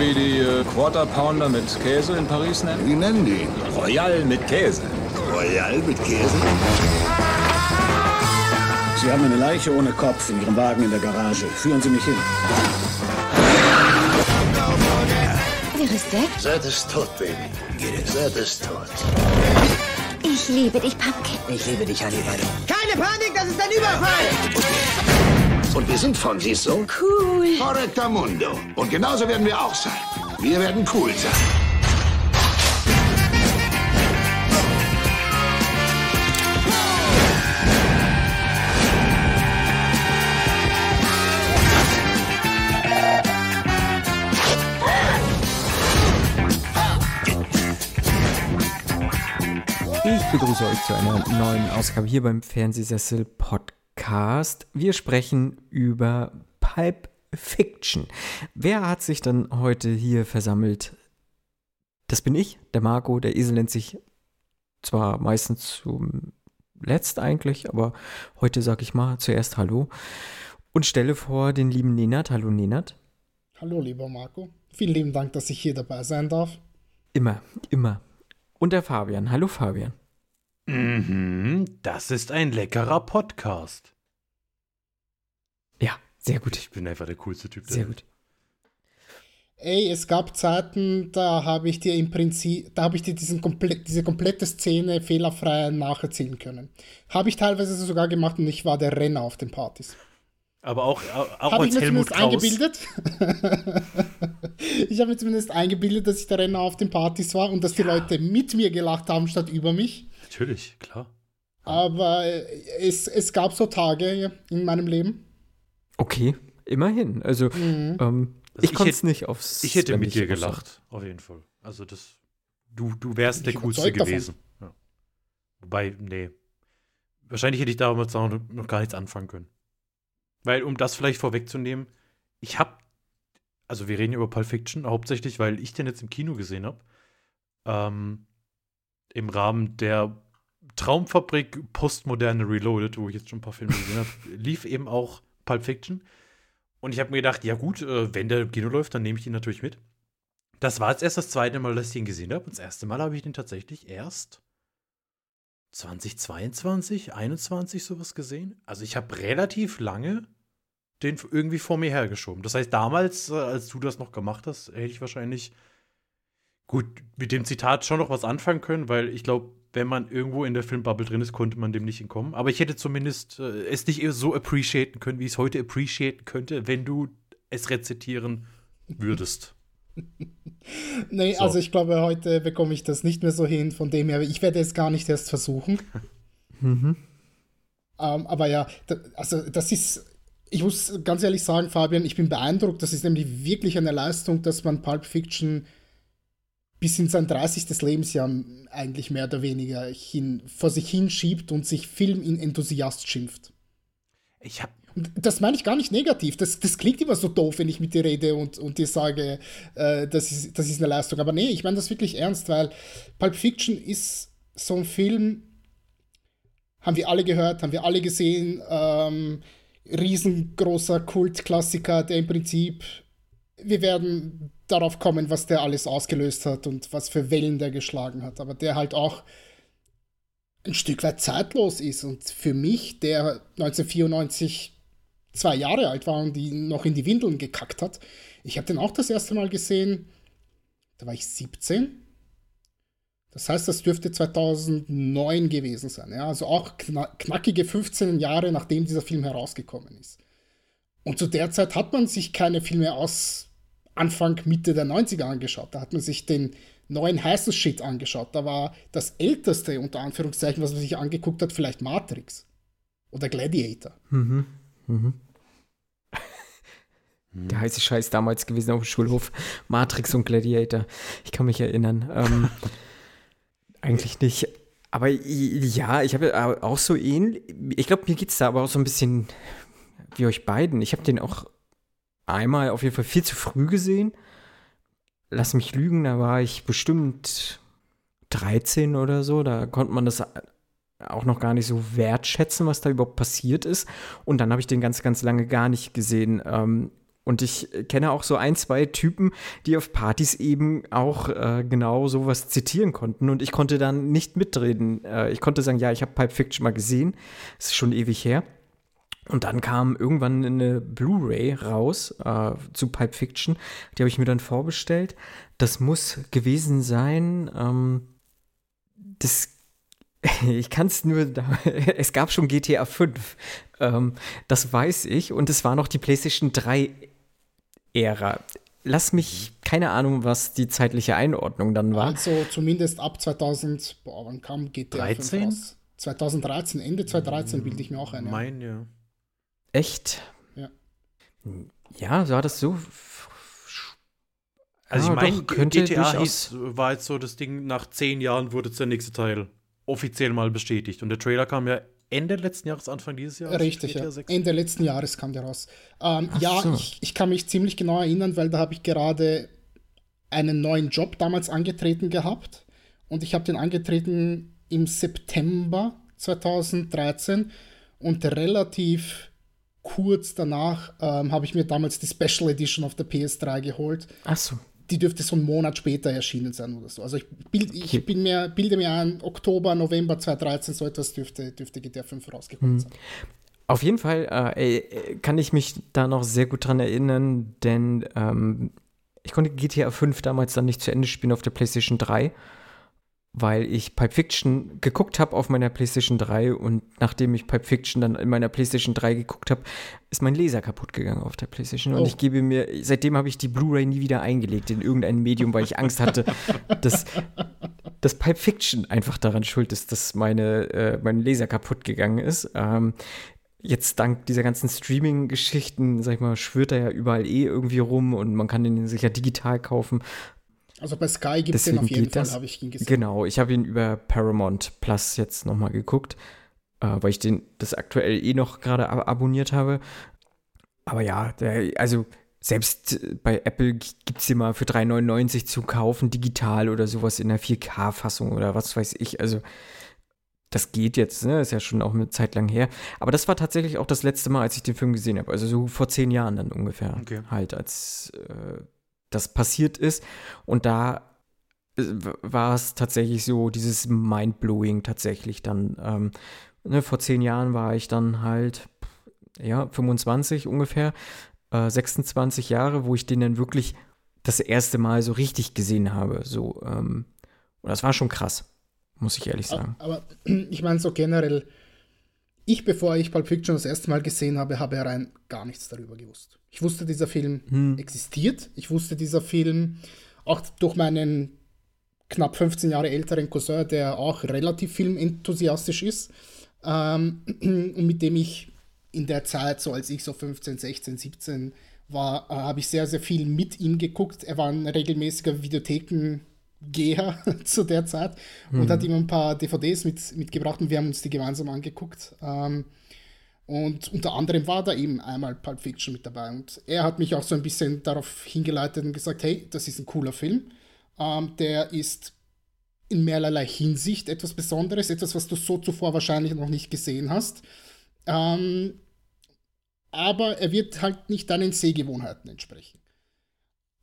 wie die äh, Quarter Pounder mit Käse in Paris nennen? Wie nennen die? Royal mit Käse. Royal mit Käse? Sie haben eine Leiche ohne Kopf in Ihrem Wagen in der Garage. Führen Sie mich hin. Wer ist der? Seth ist tot, Baby. Seth ist tot. Ich liebe dich, Pumpkin. Ich liebe dich, Hannibal. Keine Panik, das ist ein Überfall! Und wir sind von, siehst du? Cool. Correcta Mundo. Und genauso werden wir auch sein. Wir werden cool sein. Ich begrüße euch zu einer neuen Ausgabe hier beim Fernsehsessel Podcast. Wir sprechen über Pulp Fiction. Wer hat sich dann heute hier versammelt? Das bin ich, der Marco. Der Esel nennt sich zwar meistens zum Letzt eigentlich, aber heute sage ich mal zuerst Hallo und stelle vor den lieben Nenat. Hallo Nenat. Hallo, lieber Marco. Vielen lieben Dank, dass ich hier dabei sein darf. Immer, immer. Und der Fabian. Hallo Fabian. Mhm, das ist ein leckerer Podcast. Ja, sehr gut. Ich bin einfach der coolste Typ. der Sehr Welt. gut. Ey, es gab Zeiten, da habe ich dir im Prinzip, da habe ich dir diesen komple diese komplette Szene fehlerfrei nacherzählen können. Habe ich teilweise sogar gemacht und ich war der Renner auf den Partys. Aber auch, auch ich als mir Helmut zumindest Kraus. eingebildet. ich habe mir zumindest eingebildet, dass ich der Renner auf den Partys war und dass die Leute mit mir gelacht haben statt über mich. Natürlich, klar. Aber äh, es, es gab so Tage in meinem Leben. Okay, immerhin. Also, ähm, Also ich ich konnte es hätte- nicht aufs. Ich hätte mit dir gelacht, auf jeden Fall. Also das, du, du wärst der coolste gewesen. Ja. Wobei, nee. Wahrscheinlich hätte ich damals auch noch gar nichts anfangen können. Weil, um das vielleicht vorwegzunehmen, ich habe, also wir reden über Pulp Fiction, hauptsächlich, weil ich den jetzt im Kino gesehen habe. Ähm, Im Rahmen der Traumfabrik Postmoderne Reloaded, wo ich jetzt schon ein paar Filme gesehen habe, lief eben auch Pulp Fiction. Und ich habe mir gedacht, ja gut, äh, wenn der Kino läuft, dann nehme ich ihn natürlich mit. Das war jetzt erst das zweite Mal, dass ich ihn gesehen habe. Und das erste Mal habe ich den tatsächlich erst 2022, 21 sowas gesehen. Also ich habe relativ lange den irgendwie vor mir hergeschoben. Das heißt, damals, äh, als du das noch gemacht hast, hätte ich wahrscheinlich gut mit dem Zitat schon noch was anfangen können, weil ich glaube, wenn man irgendwo in der Filmbubble drin ist, konnte man dem nicht entkommen. Aber ich hätte zumindest äh, es nicht so appreciaten können, wie ich es heute appreciaten könnte, wenn du es rezitieren würdest. Nee, So. also ich glaube, heute bekomme ich das nicht mehr so hin. Von dem her, ich werde es gar nicht erst versuchen. Mhm. Ähm, aber ja, da, also das ist, ich muss ganz ehrlich sagen, Fabian, ich bin beeindruckt. Das ist nämlich wirklich eine Leistung, dass man Pulp Fiction bis in sein 30. Lebensjahr eigentlich mehr oder weniger hin, vor sich hinschiebt und sich Filmenthusiast schimpft. Ich habe Und das meine ich gar nicht negativ. Das, das klingt immer so doof, wenn ich mit dir rede und, und dir sage, äh, das, ist, das ist eine Leistung. Aber nee, ich meine das wirklich ernst, weil Pulp Fiction ist so ein Film, haben wir alle gehört, haben wir alle gesehen. Ähm, riesengroßer Kultklassiker, der im Prinzip, wir werden darauf kommen, was der alles ausgelöst hat und was für Wellen der geschlagen hat. Aber der halt auch ein Stück weit zeitlos ist. Und für mich, der 1994 zwei Jahre alt war und die noch in die Windeln gekackt hat, ich habe den auch das erste Mal gesehen, da war ich 17. Das heißt, das dürfte 2009 gewesen sein. Ja? Also auch kna knackige 15 Jahre, nachdem dieser Film herausgekommen ist. Und zu der Zeit hat man sich keine Filme aus Anfang, Mitte der 90er angeschaut. Da hat man sich den neuen heißen Shit angeschaut. Da war das älteste, unter Anführungszeichen, was man sich angeguckt hat, vielleicht Matrix. Oder Gladiator. Mhm. Mhm. Der heiße Scheiß damals gewesen auf dem Schulhof. Matrix und Gladiator. Ich kann mich erinnern. Ähm, eigentlich nicht. Aber ja, ich habe ja auch so ähnlich. Ich glaube, mir geht es da aber auch so ein bisschen wie euch beiden. Ich habe den auch einmal auf jeden Fall viel zu früh gesehen. Lass mich lügen, da war ich bestimmt 13 oder so. Da konnte man das auch noch gar nicht so wertschätzen, was da überhaupt passiert ist. Und dann habe ich den ganz, ganz lange gar nicht gesehen. Ähm, Und ich kenne auch so ein, zwei Typen, die auf Partys eben auch äh, genau sowas zitieren konnten. Und ich konnte dann nicht mitreden. Äh, ich konnte sagen, ja, ich habe Pipe Fiction mal gesehen. Das ist schon ewig her. Und dann kam irgendwann eine Blu-ray raus äh, zu Pipe Fiction. Die habe ich mir dann vorbestellt. Das muss gewesen sein. Ähm, das ich kann es nur, da, es gab schon GTA 5, ähm, das weiß ich, und es war noch die PlayStation 3 Ära. Lass mich, keine Ahnung, was die zeitliche Einordnung dann war. Also zumindest ab 2000, boah, wann kam GTA 13? 5 raus? 2013, Ende 2013 bilde ich mir auch ein. ja. Mein, ja. Echt? Ja. Ja, war das so? Also Ah, ich meine, GTA hieß, war jetzt so das Ding, nach zehn Jahren wurde jetzt der nächste Teil offiziell mal bestätigt. Und der Trailer kam ja Ende letzten Jahres, Anfang dieses Jahres. Richtig, ja. 6. Ende letzten Jahres kam der raus. Ähm, ja, so. ich, ich kann mich ziemlich genau erinnern, weil da habe ich gerade einen neuen Job damals angetreten gehabt. Und ich habe den angetreten im September 2013 und relativ kurz danach ähm, habe ich mir damals die Special Edition auf der PS3 geholt. Ach so. Die dürfte so einen Monat später erschienen sein oder so. Also ich, bild, ich Okay. bin mir, bilde mir ein, Oktober, November 2013, so etwas dürfte, dürfte GTA 5 rausgekommen sein. Auf jeden Fall äh, kann ich mich da noch sehr gut dran erinnern, denn ähm, ich konnte GTA 5 damals dann nicht zu Ende spielen auf der PlayStation 3, weil ich Pipe Fiction geguckt habe auf meiner PlayStation 3 und nachdem ich Pipe Fiction dann in meiner PlayStation 3 geguckt habe, ist mein Laser kaputt gegangen auf der PlayStation und Oh. ich gebe mir, seitdem habe ich die Blu-ray nie wieder eingelegt in irgendein Medium, weil ich Angst hatte, dass dass Pipe Fiction einfach daran schuld ist, dass meine, äh, mein Laser kaputt gegangen ist. Ähm, jetzt dank dieser ganzen Streaming-Geschichten, sag ich mal, schwirrt er ja überall eh irgendwie rum und man kann den sich ja digital kaufen. Also bei Sky gibt es den auf jeden Fall, habe ich ihn gesehen. Genau, ich habe ihn über Paramount Plus jetzt nochmal geguckt, äh, weil ich den das aktuell eh noch gerade ab abonniert habe. Aber ja, der, also selbst bei Apple gibt es den mal für 3,99 zu kaufen, digital oder sowas in der 4K-Fassung oder was weiß ich. Also das geht jetzt, ne? Ist ja schon auch eine Zeit lang her. Aber das war tatsächlich auch das letzte Mal, als ich den Film gesehen habe. Also so vor zehn Jahren dann ungefähr. Okay. Halt, als äh, das passiert ist. Und da äh, war es tatsächlich so, dieses Mindblowing tatsächlich dann. Ähm, ne, vor zehn Jahren war ich dann halt, ja, 25 ungefähr, äh, 26 Jahre, wo ich den dann wirklich das erste Mal so richtig gesehen habe. So, ähm, und das war schon krass, muss ich ehrlich sagen. Aber ich meine so generell, ich, bevor ich Pulp Fiction das erste Mal gesehen habe, habe ja rein gar nichts darüber gewusst. Ich wusste, dieser Film Hm. existiert. Ich wusste, dieser Film auch durch meinen knapp 15 Jahre älteren Cousin, der auch relativ filmenthusiastisch ist ähm, und mit dem ich in der Zeit, so als ich so 15, 16, 17 war, äh, habe ich sehr, sehr viel mit ihm geguckt. Er war ein regelmäßiger Videothekengeher zu der Zeit und hat ihm ein paar DVDs mit, mitgebracht und wir haben uns die gemeinsam angeguckt. Ähm, und unter anderem war da eben einmal Pulp Fiction mit dabei. Und er hat mich auch so ein bisschen darauf hingeleitet und gesagt, hey, das ist ein cooler Film. Ähm, der ist in mehrerlei Hinsicht etwas Besonderes, etwas, was du so zuvor wahrscheinlich noch nicht gesehen hast. Ähm, aber er wird halt nicht deinen Sehgewohnheiten entsprechen.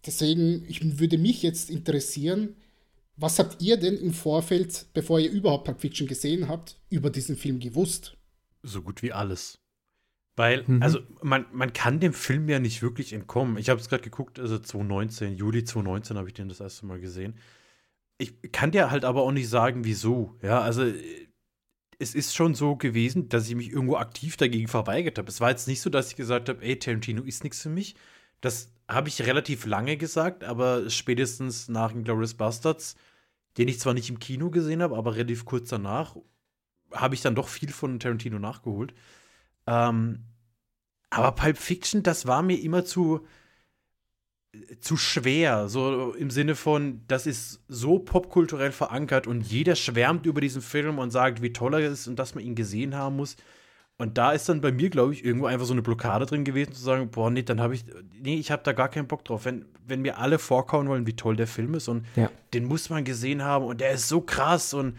Deswegen ich, würde mich jetzt interessieren, was habt ihr denn im Vorfeld, bevor ihr überhaupt Pulp Fiction gesehen habt, über diesen Film gewusst? So gut wie alles. Weil, Mhm. also, man, man kann dem Film ja nicht wirklich entkommen. Ich habe es gerade geguckt, also 2019, Juli 2019 habe ich den das erste Mal gesehen. Ich kann dir halt aber auch nicht sagen, wieso. Ja, also, äh, es ist schon so gewesen, dass ich mich irgendwo aktiv dagegen verweigert habe. Es war jetzt nicht so, dass ich gesagt habe, ey, Tarantino ist nichts für mich. Das habe ich relativ lange gesagt, aber spätestens nach Glorious Bastards, den ich zwar nicht im Kino gesehen habe, aber relativ kurz danach, habe ich dann doch viel von Tarantino nachgeholt. Ähm, aber Pulp Fiction, das war mir immer zu, zu schwer. So im Sinne von, das ist so popkulturell verankert und jeder schwärmt über diesen Film und sagt, wie toll er ist und dass man ihn gesehen haben muss. Und da ist dann bei mir, glaube ich, irgendwo einfach so eine Blockade drin gewesen, zu sagen, boah, nee, dann habe ich, nee, ich habe da gar keinen Bock drauf. Wenn, wenn mir alle vorkauen wollen, wie toll der Film ist und Ja. den muss man gesehen haben und der ist so krass und, und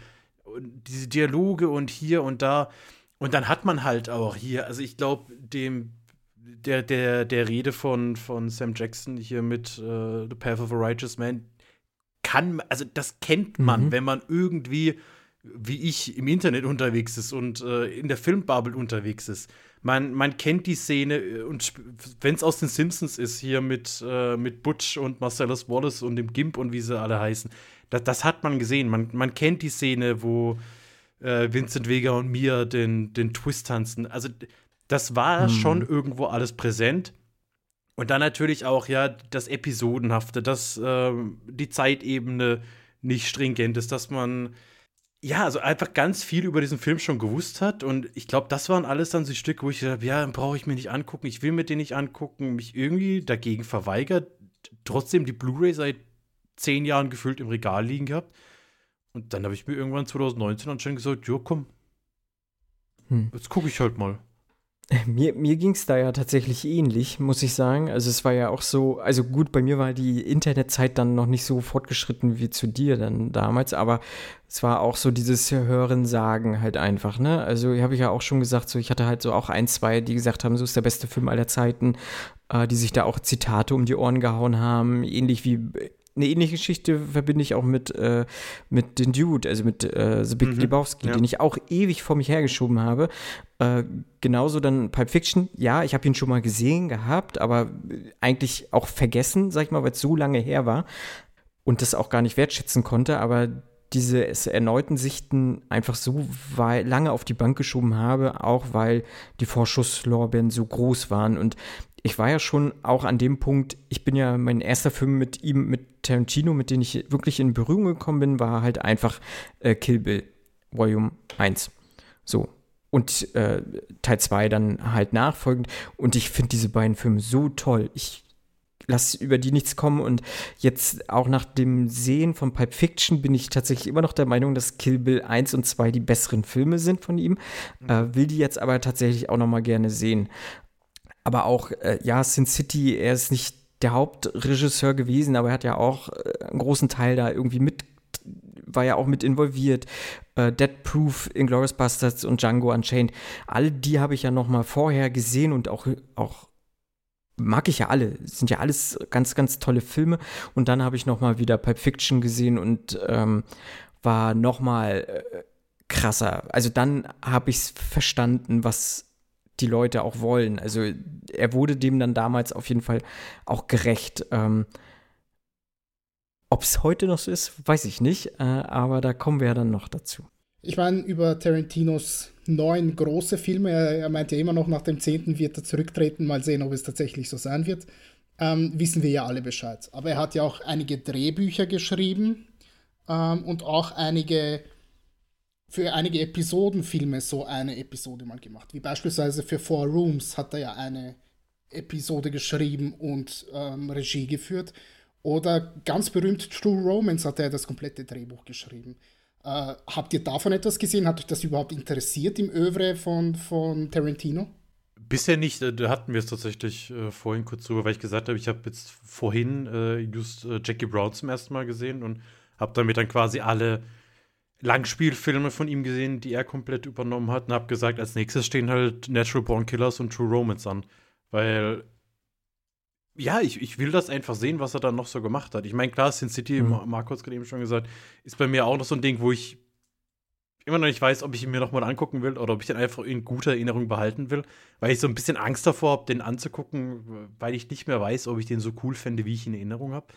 diese Dialoge und hier und da. Und dann hat man halt auch hier, also ich glaube, dem der, der, der Rede von, von Sam Jackson hier mit äh, The Path of a Righteous Man kann, also das kennt man, Mhm. wenn man irgendwie, wie ich, im Internet unterwegs ist und äh, in der Filmbubble unterwegs ist. Man, man kennt die Szene äh, und wenn es aus den Simpsons ist, hier mit, äh, mit Butch und Marcellus Wallace und dem Gimp und wie sie alle heißen, das, das hat man gesehen. Man, man kennt die Szene, wo äh, Vincent Vega und Mia den, den Twist tanzen. Also das war schon irgendwo alles präsent. Und dann natürlich auch, ja, das Episodenhafte, dass ähm, die Zeitebene nicht stringent ist, dass man ja, also einfach ganz viel über diesen Film schon gewusst hat. Und ich glaube, das waren alles dann so Stücke, wo ich gesagt habe, ja, brauche ich mir nicht angucken, ich will mir den nicht angucken, mich irgendwie dagegen verweigert, trotzdem die Blu-ray seit zehn Jahren gefüllt im Regal liegen gehabt. Und dann habe ich mir irgendwann 2019 anscheinend gesagt, ja, komm, Hm. jetzt gucke ich halt mal. Mir, mir ging es da ja tatsächlich ähnlich, muss ich sagen. Also es war ja auch so, also gut, bei mir war die Internetzeit dann noch nicht so fortgeschritten wie zu dir dann damals, aber es war auch so dieses Hören, Sagen halt einfach, ne? Also habe ich ja auch schon gesagt, so ich hatte halt so auch ein, zwei, die gesagt haben, so ist der beste Film aller Zeiten, äh, die sich da auch Zitate um die Ohren gehauen haben, ähnlich wie eine ähnliche Geschichte verbinde ich auch mit, äh, mit den Dude, also mit äh, The Big Mhm, Lebowski, ja. den ich auch ewig vor mich hergeschoben habe. Äh, genauso dann Pulp Fiction. Ja, ich habe ihn schon mal gesehen gehabt, aber eigentlich auch vergessen, sag ich mal, weil es so lange her war und das auch gar nicht wertschätzen konnte. Aber diese es erneuten Sichten einfach so lange auf die Bank geschoben habe, auch weil die Vorschusslorbeeren so groß waren. Und ich war ja schon auch an dem Punkt, ich bin ja, mein erster Film mit ihm, mit Tarantino, mit dem ich wirklich in Berührung gekommen bin, war halt einfach äh, Kill Bill, Volume 1. So. Und äh, Teil 2 dann halt nachfolgend. Und ich finde diese beiden Filme so toll. Ich lasse über die nichts kommen. Und jetzt auch nach dem Sehen von Pulp Fiction bin ich tatsächlich immer noch der Meinung, dass Kill Bill 1 und 2 die besseren Filme sind von ihm. Äh, will die jetzt aber tatsächlich auch noch mal gerne sehen. Aber auch, äh, ja, Sin City, er ist nicht der Hauptregisseur gewesen, aber er hat ja auch äh, einen großen Teil da irgendwie mit, war ja auch mit involviert. Äh, Dead Proof, Inglourious Bastards und Django Unchained. All die habe ich ja noch mal vorher gesehen und auch, auch mag ich ja alle. Sind ja alles ganz, ganz tolle Filme. Und dann habe ich noch mal wieder Pulp Fiction gesehen und ähm, war noch mal äh, krasser. Also dann habe ich es verstanden, was die Leute auch wollen. Also er wurde dem dann damals auf jeden Fall auch gerecht. Ähm, Ob es heute noch so ist, weiß ich nicht, äh, aber da kommen wir ja dann noch dazu. Ich meine, über Tarantinos neun große Filme, er, er meint ja immer noch, nach dem zehnten wird er zurücktreten, mal sehen, ob es tatsächlich so sein wird, ähm, wissen wir ja alle Bescheid. Aber er hat ja auch einige Drehbücher geschrieben ähm, und auch einige, für einige Episodenfilme so eine Episode mal gemacht. Wie beispielsweise für Four Rooms hat er ja eine Episode geschrieben und ähm, Regie geführt. Oder ganz berühmt True Romance hat er das komplette Drehbuch geschrieben. Äh, habt ihr davon etwas gesehen? Hat euch das überhaupt interessiert im Övre von, von Tarantino? Bisher nicht, da hatten wir es tatsächlich äh, vorhin kurz drüber, weil ich gesagt habe, ich habe jetzt vorhin äh, just äh, Jackie Brown zum ersten Mal gesehen und habe damit dann quasi alle Langspielfilme von ihm gesehen, die er komplett übernommen hat und habe gesagt, als nächstes stehen halt Natural Born Killers und True Romance an, weil ja, ich, ich will das einfach sehen, was er dann noch so gemacht hat. Ich meine, klar, Sin City, Mhm. Ma- Marco hat gerade eben schon gesagt, ist bei mir auch noch so ein Ding, wo ich immer noch nicht weiß, ob ich ihn mir nochmal angucken will oder ob ich den einfach in guter Erinnerung behalten will, weil ich so ein bisschen Angst davor habe, den anzugucken, weil ich nicht mehr weiß, ob ich den so cool fände, wie ich ihn in Erinnerung habe.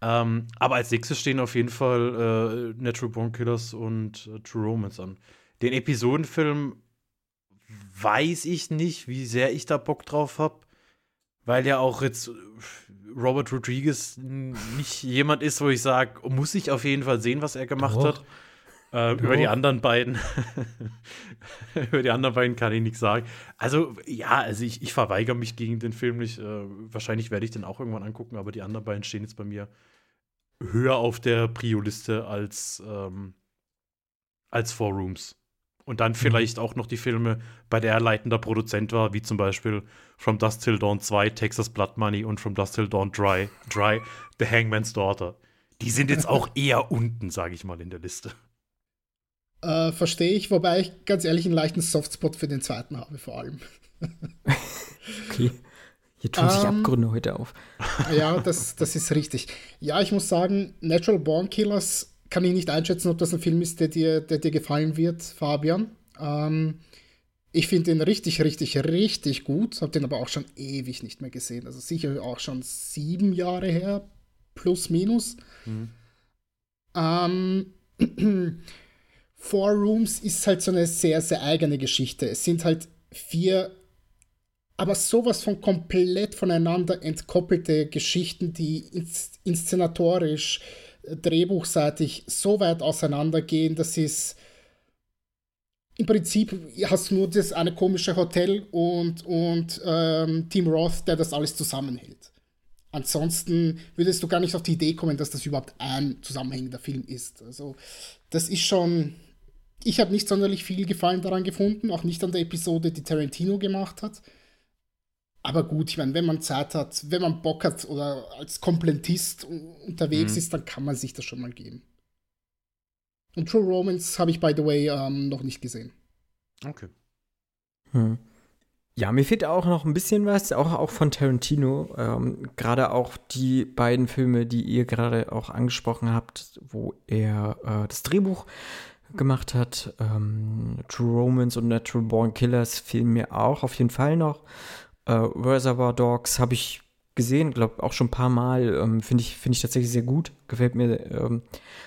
Ähm, aber als nächstes stehen auf jeden Fall äh, Natural Born Killers und äh, True Romance an. Den Episodenfilm weiß ich nicht, wie sehr ich da Bock drauf habe, weil ja auch jetzt äh, Robert Rodriguez nicht jemand ist, wo ich sage, muss ich auf jeden Fall sehen, was er gemacht Doch. hat. Äh, über die anderen beiden. über die anderen beiden kann ich nichts sagen. Also, ja, also ich, ich verweigere mich gegen den Film nicht. Äh, wahrscheinlich werde ich den auch irgendwann angucken, aber die anderen beiden stehen jetzt bei mir höher auf der Prio-Liste als, ähm, als Four Rooms. Und dann vielleicht auch noch die Filme, bei der er leitender Produzent war, wie zum Beispiel From Dust Till Dawn 2, Texas Blood Money und From Dust Till Dawn Dry, Dry The Hangman's Daughter. Die sind jetzt auch eher unten, sage ich mal, in der Liste. Äh, Verstehe ich, wobei ich ganz ehrlich einen leichten Softspot für den zweiten habe, vor allem. Okay. Hier tun sich Ähm, Abgründe heute auf. Ja, das, das ist richtig. Ja, ich muss sagen, Natural Born Killers kann ich nicht einschätzen, ob das ein Film ist, der dir, der dir gefallen wird, Fabian. Ähm, ich finde den richtig, richtig, richtig gut. Habe den aber auch schon ewig nicht mehr gesehen. Also sicher auch schon sieben Jahre her, plus minus. Ähm, Four Rooms ist halt so eine sehr, sehr eigene Geschichte. Es sind halt vier, aber sowas von komplett voneinander entkoppelte Geschichten, die ins inszenatorisch, äh, drehbuchseitig so weit auseinandergehen, dass es im Prinzip hast nur das eine komische Hotel und, und ähm, Team Roth, der das alles zusammenhält. Ansonsten würdest du gar nicht auf die Idee kommen, dass das überhaupt ein zusammenhängender Film ist. Also, das ist schon. Ich habe nicht sonderlich viel Gefallen daran gefunden, auch nicht an der Episode, die Tarantino gemacht hat. Aber gut, ich meine, wenn man Zeit hat, wenn man Bock hat oder als Komplettist unterwegs ist, dann kann man sich das schon mal geben. Und True Romance habe ich, by the way, ähm, noch nicht gesehen. Okay. Hm. Ja, mir fehlt auch noch ein bisschen was, auch, auch von Tarantino. Ähm, gerade auch die beiden Filme, die ihr gerade auch angesprochen habt, wo er äh, das Drehbuch gemacht hat. Ähm, True Romance und Natural Born Killers fehlen mir auch auf jeden Fall noch. Äh, Reservoir Dogs habe ich gesehen, glaube auch schon ein paar Mal. Ähm, Finde ich, find ich tatsächlich sehr gut. Gefällt mir ähm,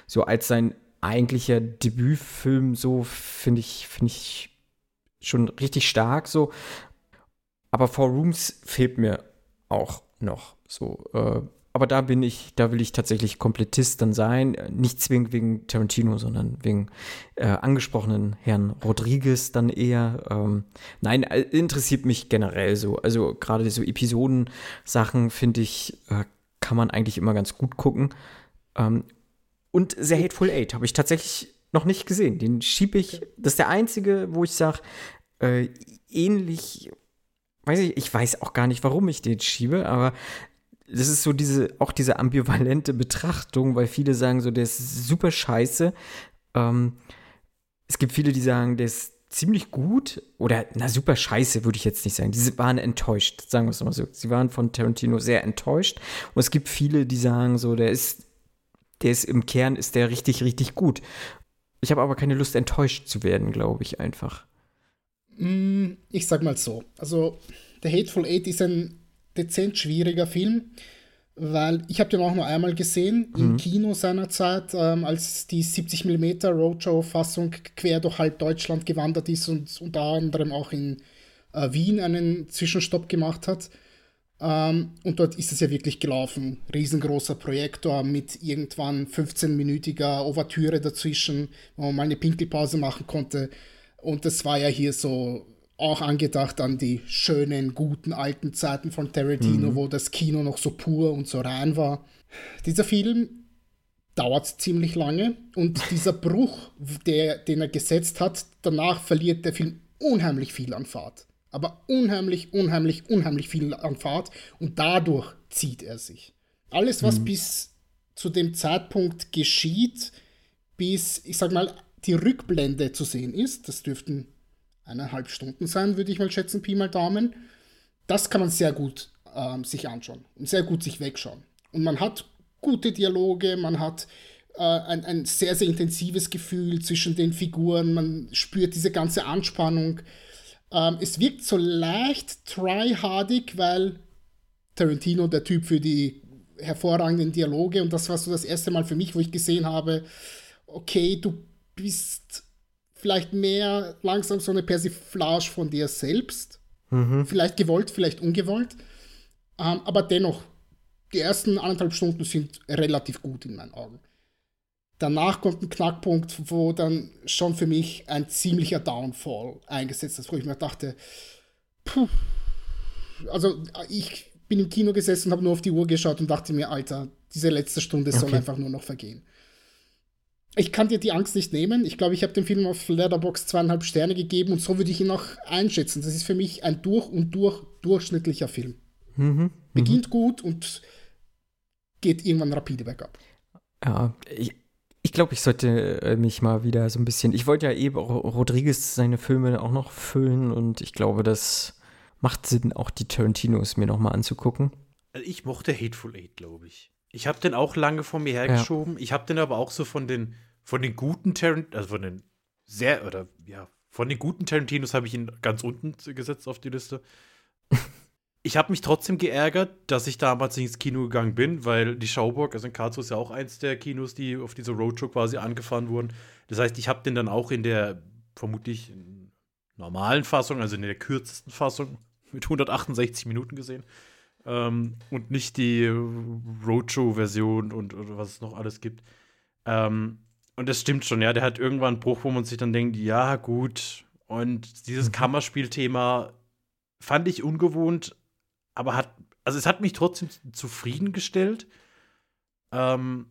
so als sein eigentlicher Debütfilm, so finde ich, finde ich schon richtig stark so. Aber Four Rooms fehlt mir auch noch so. Äh, aber da bin ich, da will ich tatsächlich Komplettist dann sein. Äh, Nicht zwingend wegen Tarantino, sondern wegen äh, angesprochenen Herrn Rodriguez dann eher. Ähm, nein, äh, interessiert mich generell so. Also gerade so Episodensachen finde ich, äh, kann man eigentlich immer ganz gut gucken. Ähm, und The Hateful Eight habe ich tatsächlich noch nicht gesehen. Den schiebe ich. Das ist der einzige, wo ich sage, äh, ähnlich, weiß ich, ich weiß auch gar nicht, warum ich den schiebe, aber das ist so diese, auch diese ambivalente Betrachtung, weil viele sagen so, der ist super scheiße. Ähm, es gibt viele, die sagen, der ist ziemlich gut oder na super scheiße würde ich jetzt nicht sagen. Diese waren enttäuscht, sagen wir es mal so. Sie waren von Tarantino sehr enttäuscht und es gibt viele, die sagen so, der ist der ist im Kern ist der richtig richtig gut. Ich habe aber keine Lust enttäuscht zu werden, glaube ich einfach. Mm, Ich sag mal so. Also, The Hateful Eight ist ein dezent schwieriger Film, weil ich habe den auch nur einmal gesehen im Kino seinerzeit, ähm, als die 70 mm Roadshow-Fassung quer durch halb Deutschland gewandert ist und unter anderem auch in äh, Wien einen Zwischenstopp gemacht hat. Ähm, und dort ist es ja wirklich gelaufen. Riesengroßer Projektor mit irgendwann 15-minütiger Ouvertüre dazwischen, wo man mal eine Pinkelpause machen konnte. Und das war ja hier so auch angedacht an die schönen, guten alten Zeiten von Tarantino, wo das Kino noch so pur und so rein war. Dieser Film dauert ziemlich lange und dieser Bruch, der, den er gesetzt hat, danach verliert der Film unheimlich viel an Fahrt. Aber unheimlich, unheimlich, unheimlich viel an Fahrt und dadurch zieht er sich. Alles, was bis zu dem Zeitpunkt geschieht, bis, ich sag mal, die Rückblende zu sehen ist, das dürften eineinhalb Stunden sein, würde ich mal schätzen, Pi mal Daumen, das kann man sehr gut ähm, sich anschauen und sehr gut sich wegschauen. Und man hat gute Dialoge, man hat äh, ein, ein sehr, sehr intensives Gefühl zwischen den Figuren, man spürt diese ganze Anspannung. Ähm, es wirkt so leicht tryhardig, weil Tarantino der Typ für die hervorragenden Dialoge und das war so das erste Mal für mich, wo ich gesehen habe, okay, du bist vielleicht mehr langsam so eine Persiflage von dir selbst. Vielleicht gewollt, vielleicht ungewollt. Ähm, aber dennoch, die ersten anderthalb Stunden sind relativ gut in meinen Augen. Danach kommt ein Knackpunkt, wo dann schon für mich ein ziemlicher Downfall eingesetzt ist, wo ich mir dachte, puh, also ich bin im Kino gesessen und habe nur auf die Uhr geschaut und dachte mir, Alter, diese letzte Stunde soll Okay. einfach nur noch vergehen. Ich kann dir die Angst nicht nehmen. Ich glaube, ich habe dem Film auf Letterbox zweieinhalb Sterne gegeben und so würde ich ihn auch einschätzen. Das ist für mich ein durch und durch durchschnittlicher Film. Beginnt gut und geht irgendwann rapide bergab. Ja, ich, ich glaube, ich sollte äh, mich mal wieder so ein bisschen. Ich wollte ja eben Ro- Rodriguez seine Filme auch noch füllen und ich glaube, das macht Sinn, auch die Tarantinos mir nochmal anzugucken. Also ich mochte Hateful Eight, glaube ich. Ich habe den auch lange von mir hergeschoben. Ja. Ich habe den aber auch so von den, von den guten Tarantinos, also von den sehr, oder ja, von den guten Tarantinos habe ich ihn ganz unten gesetzt auf die Liste. ich habe mich trotzdem geärgert, dass ich damals nicht ins Kino gegangen bin, weil die Schauburg, also in Karlsruhe ist ja auch eins der Kinos, die auf diese Roadshow quasi angefahren wurden. Das heißt, ich habe den dann auch in der vermutlich normalen Fassung, also in der kürzesten Fassung, mit 168 Minuten gesehen. Ähm, und nicht die Roadshow-Version und was es noch alles gibt. Ähm, und das stimmt schon, ja, der hat irgendwann einen Bruch, wo man sich dann denkt, ja, gut. Und dieses mhm. Kammerspielthema fand ich ungewohnt, aber hat, also es hat mich trotzdem zufriedengestellt. Ähm,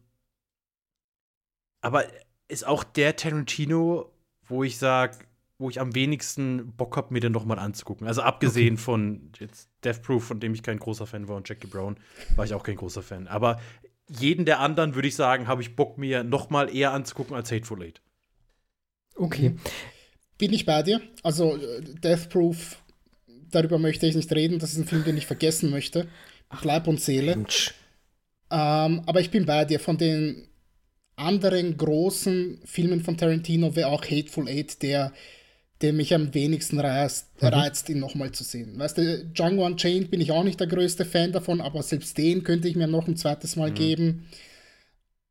aber ist auch der Tarantino, wo ich sage, wo ich am wenigsten Bock habe, mir den noch mal anzugucken. Also abgesehen okay. von jetzt Death Proof, von dem ich kein großer Fan war, und Jackie Brown war ich auch kein großer Fan. Aber jeden der anderen würde ich sagen, habe ich Bock, mir noch mal eher anzugucken als Hateful Eight. Okay. Bin ich bei dir? Also Death Proof, darüber möchte ich nicht reden. Das ist ein Film, den ich vergessen möchte. Leib und Seele. Ähm, aber ich bin bei dir. Von den anderen großen Filmen von Tarantino wäre auch Hateful Eight der der mich am wenigsten reizt, mhm. reizt ihn nochmal zu sehen. Weißt du, Django Unchained bin ich auch nicht der größte Fan davon, aber selbst den könnte ich mir noch ein zweites Mal mhm. geben.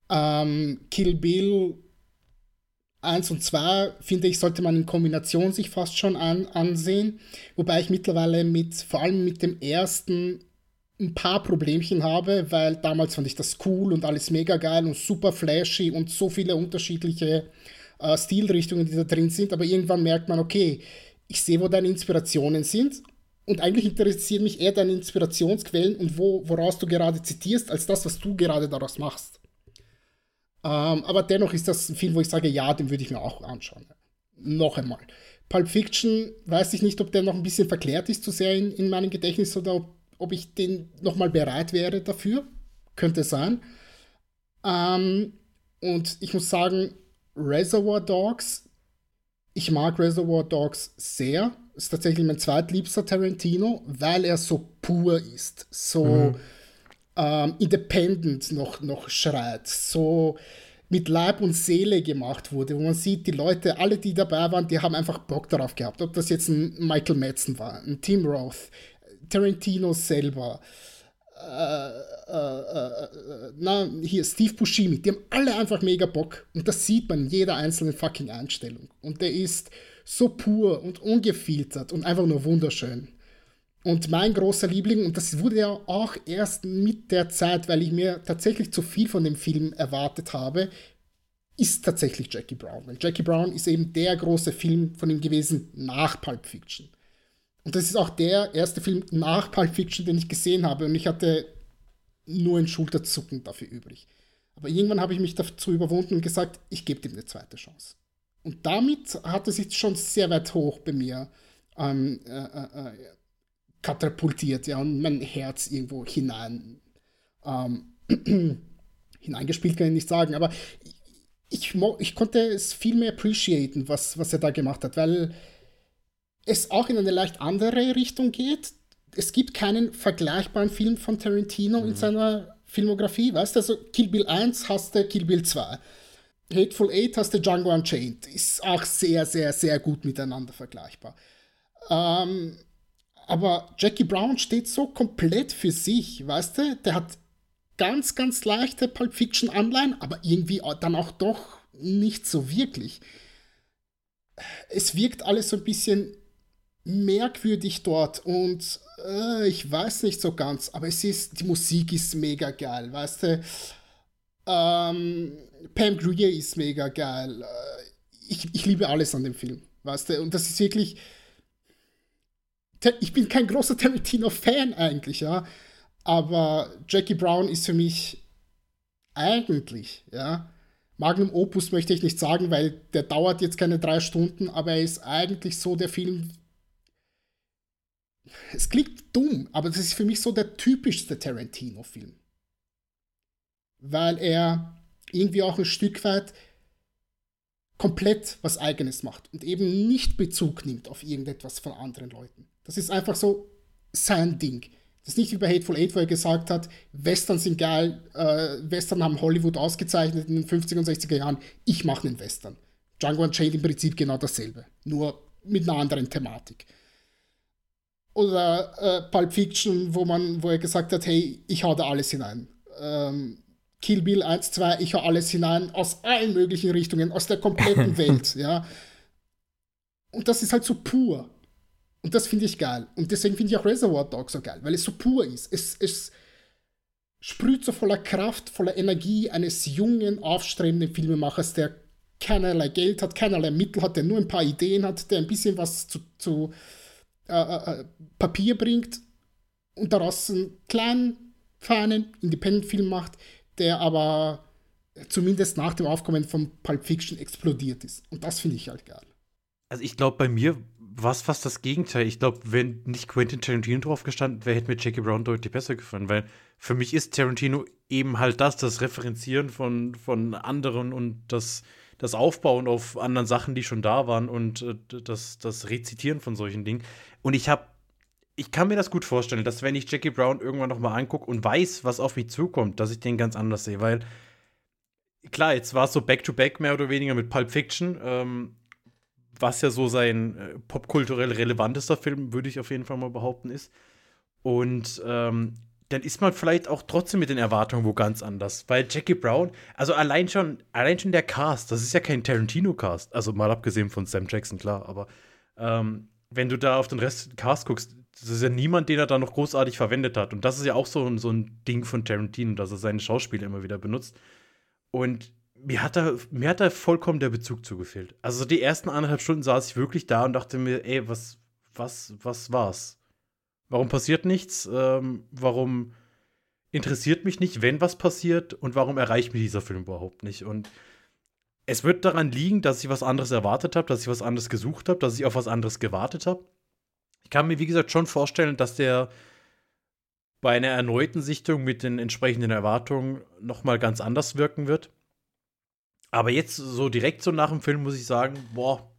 Ähm, Kill Bill 1 und 2, finde ich, sollte man in Kombination sich fast schon an, ansehen. Wobei ich mittlerweile mit, vor allem mit dem ersten, ein paar Problemchen habe, weil damals fand ich das cool und alles mega geil und super flashy und so viele unterschiedliche äh, Stilrichtungen, die da drin sind, aber irgendwann merkt man, okay, ich sehe, wo deine Inspirationen sind und eigentlich interessieren mich eher deine Inspirationsquellen und wo, woraus du gerade zitierst, als das, was du gerade daraus machst. Ähm, aber dennoch ist das ein Film, wo ich sage, ja, den würde ich mir auch anschauen. Noch einmal. Pulp Fiction, weiß ich nicht, ob der noch ein bisschen verklärt ist zu sehr in, in meinem Gedächtnis oder ob, ob ich den nochmal bereit wäre dafür. Könnte sein. Ähm, und ich muss sagen, Reservoir Dogs. Ich mag Reservoir Dogs sehr. Ist tatsächlich mein zweitliebster Tarantino, weil er so pur ist, so mhm. ähm, independent noch, noch schreit, so mit Leib und Seele gemacht wurde, wo man sieht, die Leute, alle, die dabei waren, die haben einfach Bock darauf gehabt. Ob das jetzt ein Michael Madsen war, ein Tim Roth, Tarantino selber, äh, äh, äh, na, hier Steve Buscemi, die haben alle einfach mega Bock und das sieht man in jeder einzelnen fucking Einstellung. Und der ist so pur und ungefiltert und einfach nur wunderschön. Und mein großer Liebling, und das wurde ja auch erst mit der Zeit, weil ich mir tatsächlich zu viel von dem Film erwartet habe, ist tatsächlich Jackie Brown. Weil Jackie Brown ist eben der große Film von ihm gewesen nach Pulp Fiction. Und das ist auch der erste Film nach Pulp Fiction, den ich gesehen habe. Und ich hatte nur ein Schulterzucken dafür übrig. Aber irgendwann habe ich mich dazu überwunden und gesagt, ich gebe dem eine zweite Chance. Und damit hat es sich schon sehr weit hoch bei mir ähm, äh, äh, äh katapultiert, ja, und mein Herz irgendwo hinein ähm, hineingespielt, kann ich nicht sagen, aber ich, ich konnte es viel mehr appreciaten, was, was er da gemacht hat, weil es auch in eine leicht andere Richtung geht. Es gibt keinen vergleichbaren Film von Tarantino mhm. in seiner Filmografie, weißt du? Also Kill Bill 1 hast du Kill Bill 2. Hateful Eight hast du Django Unchained. Ist auch sehr, sehr, sehr gut miteinander vergleichbar. Ähm, aber Jackie Brown steht so komplett für sich, weißt du? Der hat ganz, ganz leichte Pulp Fiction Anleihen, aber irgendwie dann auch doch nicht so wirklich. Es wirkt alles so ein bisschen merkwürdig dort und äh, ich weiß nicht so ganz, aber es ist, die Musik ist mega geil, weißt du? Ähm, Pam Grier ist mega geil. Äh, ich, ich liebe alles an dem Film, weißt du? Und das ist wirklich. Ich bin kein großer Tarantino-Fan eigentlich, ja. Aber Jackie Brown ist für mich eigentlich, ja. Magnum Opus möchte ich nicht sagen, weil der dauert jetzt keine drei Stunden, aber er ist eigentlich so der Film, es klingt dumm, aber das ist für mich so der typischste Tarantino-Film. Weil er irgendwie auch ein Stück weit komplett was Eigenes macht und eben nicht Bezug nimmt auf irgendetwas von anderen Leuten. Das ist einfach so sein Ding. Das ist nicht wie bei Hateful Eight, wo er gesagt hat, Western sind geil, äh, Western haben Hollywood ausgezeichnet in den 50er und 60er Jahren, ich mache einen Western. Django Unchained im Prinzip genau dasselbe, nur mit einer anderen Thematik. Oder äh, Pulp Fiction, wo, man, wo er gesagt hat, hey, ich hau da alles hinein. Ähm, Kill Bill 1, 2, ich hau alles hinein, aus allen möglichen Richtungen, aus der kompletten Welt, ja. Und das ist halt so pur. Und das finde ich geil. Und deswegen finde ich auch Reservoir Dog so geil, weil es so pur ist. Es, es sprüht so voller Kraft, voller Energie eines jungen, aufstrebenden Filmemachers, der keinerlei Geld hat, keinerlei Mittel hat, der nur ein paar Ideen hat, der ein bisschen was zu, zu äh, äh, Papier bringt und daraus einen kleinen, feinen Independent-Film macht, der aber zumindest nach dem Aufkommen von Pulp Fiction explodiert ist. Und das finde ich halt geil. Also ich glaube, bei mir war es fast das Gegenteil. Ich glaube, wenn nicht Quentin Tarantino drauf gestanden wäre, hätte mir Jackie Brown deutlich besser gefallen, weil für mich ist Tarantino eben halt das, das Referenzieren von, von anderen und das, das Aufbauen auf anderen Sachen, die schon da waren und äh, das, das Rezitieren von solchen Dingen. Und ich habe, ich kann mir das gut vorstellen, dass wenn ich Jackie Brown irgendwann noch mal angucke und weiß, was auf mich zukommt, dass ich den ganz anders sehe, weil klar, jetzt war es so Back-to-Back -back mehr oder weniger mit Pulp Fiction, ähm, was ja so sein äh, popkulturell relevantester Film, würde ich auf jeden Fall mal behaupten, ist. Und ähm, dann ist man vielleicht auch trotzdem mit den Erwartungen wo ganz anders. Weil Jackie Brown, also allein schon, allein schon der Cast, das ist ja kein Tarantino-Cast, also mal abgesehen von Sam Jackson, klar, aber ähm, wenn du da auf den Rest Cast guckst, das ist ja niemand, den er da noch großartig verwendet hat. Und das ist ja auch so, so ein Ding von Tarantino, dass er seine Schauspieler immer wieder benutzt. Und mir hat da, mir hat da vollkommen der Bezug zugefehlt. Also die ersten anderthalb Stunden saß ich wirklich da und dachte mir, ey, was, was, was war's? Warum passiert nichts? Ähm, warum interessiert mich nicht, wenn was passiert? Und warum erreicht mich dieser Film überhaupt nicht? Und es wird daran liegen, dass ich was anderes erwartet habe, dass ich was anderes gesucht habe, dass ich auf was anderes gewartet habe. Ich kann mir, wie gesagt, schon vorstellen, dass der bei einer erneuten Sichtung mit den entsprechenden Erwartungen noch mal ganz anders wirken wird. Aber jetzt so direkt so nach dem Film muss ich sagen, boah,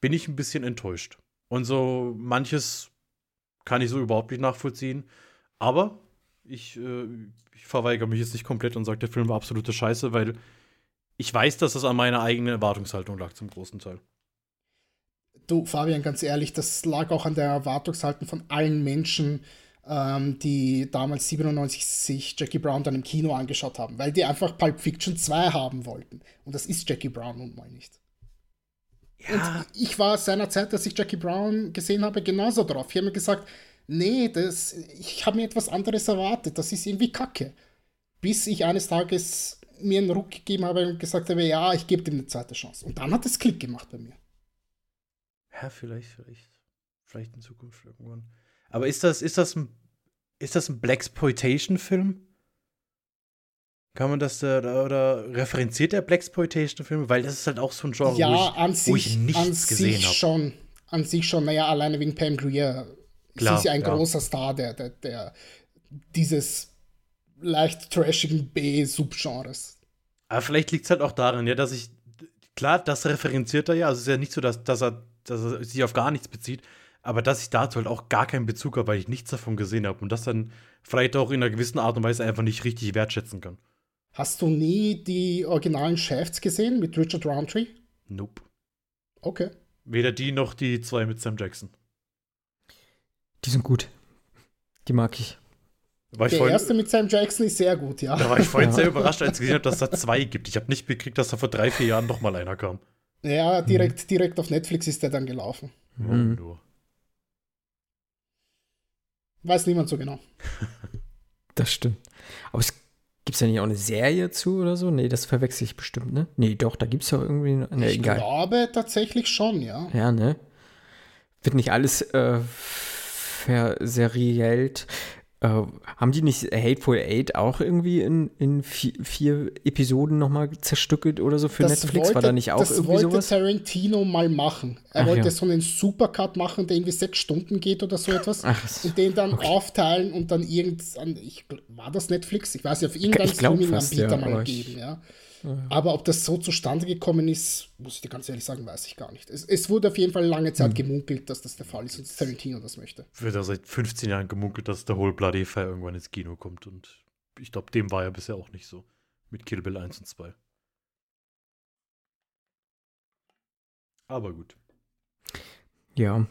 bin ich ein bisschen enttäuscht. Und so manches kann ich so überhaupt nicht nachvollziehen. Aber ich, äh, ich verweigere mich jetzt nicht komplett und sage, der Film war absolute Scheiße, weil ich weiß, dass das an meiner eigenen Erwartungshaltung lag zum großen Teil. Du, Fabian, ganz ehrlich, das lag auch an der Erwartungshaltung von allen Menschen, ähm, die damals 97 sich Jackie Brown dann im Kino angeschaut haben, weil die einfach Pulp Fiction 2 haben wollten. Und das ist Jackie Brown nun mal nicht. Ja. Und ich war seinerzeit, dass ich Jackie Brown gesehen habe, genauso drauf. Ich habe mir gesagt, nee, das, ich habe mir etwas anderes erwartet, das ist irgendwie kacke. Bis ich eines Tages mir einen Ruck gegeben habe und gesagt habe, ja, ich gebe dem eine zweite Chance. Und dann hat es Klick gemacht bei mir. Ja, vielleicht, vielleicht, vielleicht in Zukunft irgendwann. Aber ist das, ist das ein, ist das ein Blaxploitation-Film? Kann man das da, oder referenziert der Blaxploitation-Film? Weil das ist halt auch so ein Genre, ja, wo, ich, an sich, wo ich nichts an gesehen sich habe. schon. An sich schon, naja, alleine wegen Pam Grier. Klar, Sie ist ja ein ja. großer Star der, der, der dieses leicht trashigen B-Subgenres. Aber vielleicht liegt es halt auch daran, ja, dass ich, klar, das referenziert er ja, also es ist ja nicht so, dass, dass, er, dass er sich auf gar nichts bezieht, aber dass ich dazu halt auch gar keinen Bezug habe, weil ich nichts davon gesehen habe und das dann vielleicht auch in einer gewissen Art und Weise einfach nicht richtig wertschätzen kann. Hast du nie die originalen Shafts gesehen mit Richard Roundtree? Nope. Okay. Weder die noch die zwei mit Sam Jackson. Die sind gut. Die mag ich. Da war ich Der vorhin, erste mit Sam Jackson ist sehr gut, ja. da war ich vorhin sehr überrascht, als ich gesehen habe, dass es da zwei gibt. Ich habe nicht mitgekriegt, dass da vor drei, vier Jahren noch mal einer kam. Ja, direkt, direkt auf Netflix ist der dann gelaufen. Mhm. Oh, Weiß niemand so genau. Das stimmt. Aber es gibt es ja nicht auch eine Serie zu oder so? Nee, das verwechsel ich bestimmt, ne? Nee, doch, da gibt es ja irgendwie. Ne, ich egal. glaube tatsächlich schon, ja. Ja, ne? Wird nicht alles äh, verserielt. Äh, haben die nicht Hateful Eight auch irgendwie in, in vier, vier Episoden nochmal zerstückelt oder so für Netflix? War da nicht auch das irgendwie wollte sowas? Tarantino mal machen. Er Ach, wollte ja. so einen Supercut machen, der irgendwie sechs Stunden geht oder so etwas. Ach, und den dann okay. aufteilen und dann irgend, an- ich, war das Netflix? Ich weiß nicht, auf irgendeinem Streaming-Anbieter ja, mal geben, ja. Aber ob das so zustande gekommen ist, muss ich dir ganz ehrlich sagen, weiß ich gar nicht. Es, es wurde auf jeden Fall lange Zeit gemunkelt, dass das der Fall ist und Tarantino das möchte. Wird ja seit 15 Jahren gemunkelt, dass der Whole Bloody Fire irgendwann ins Kino kommt. Und ich glaube, dem war ja bisher auch nicht so. Mit Kill Bill 1 und 2. Aber gut. Ja.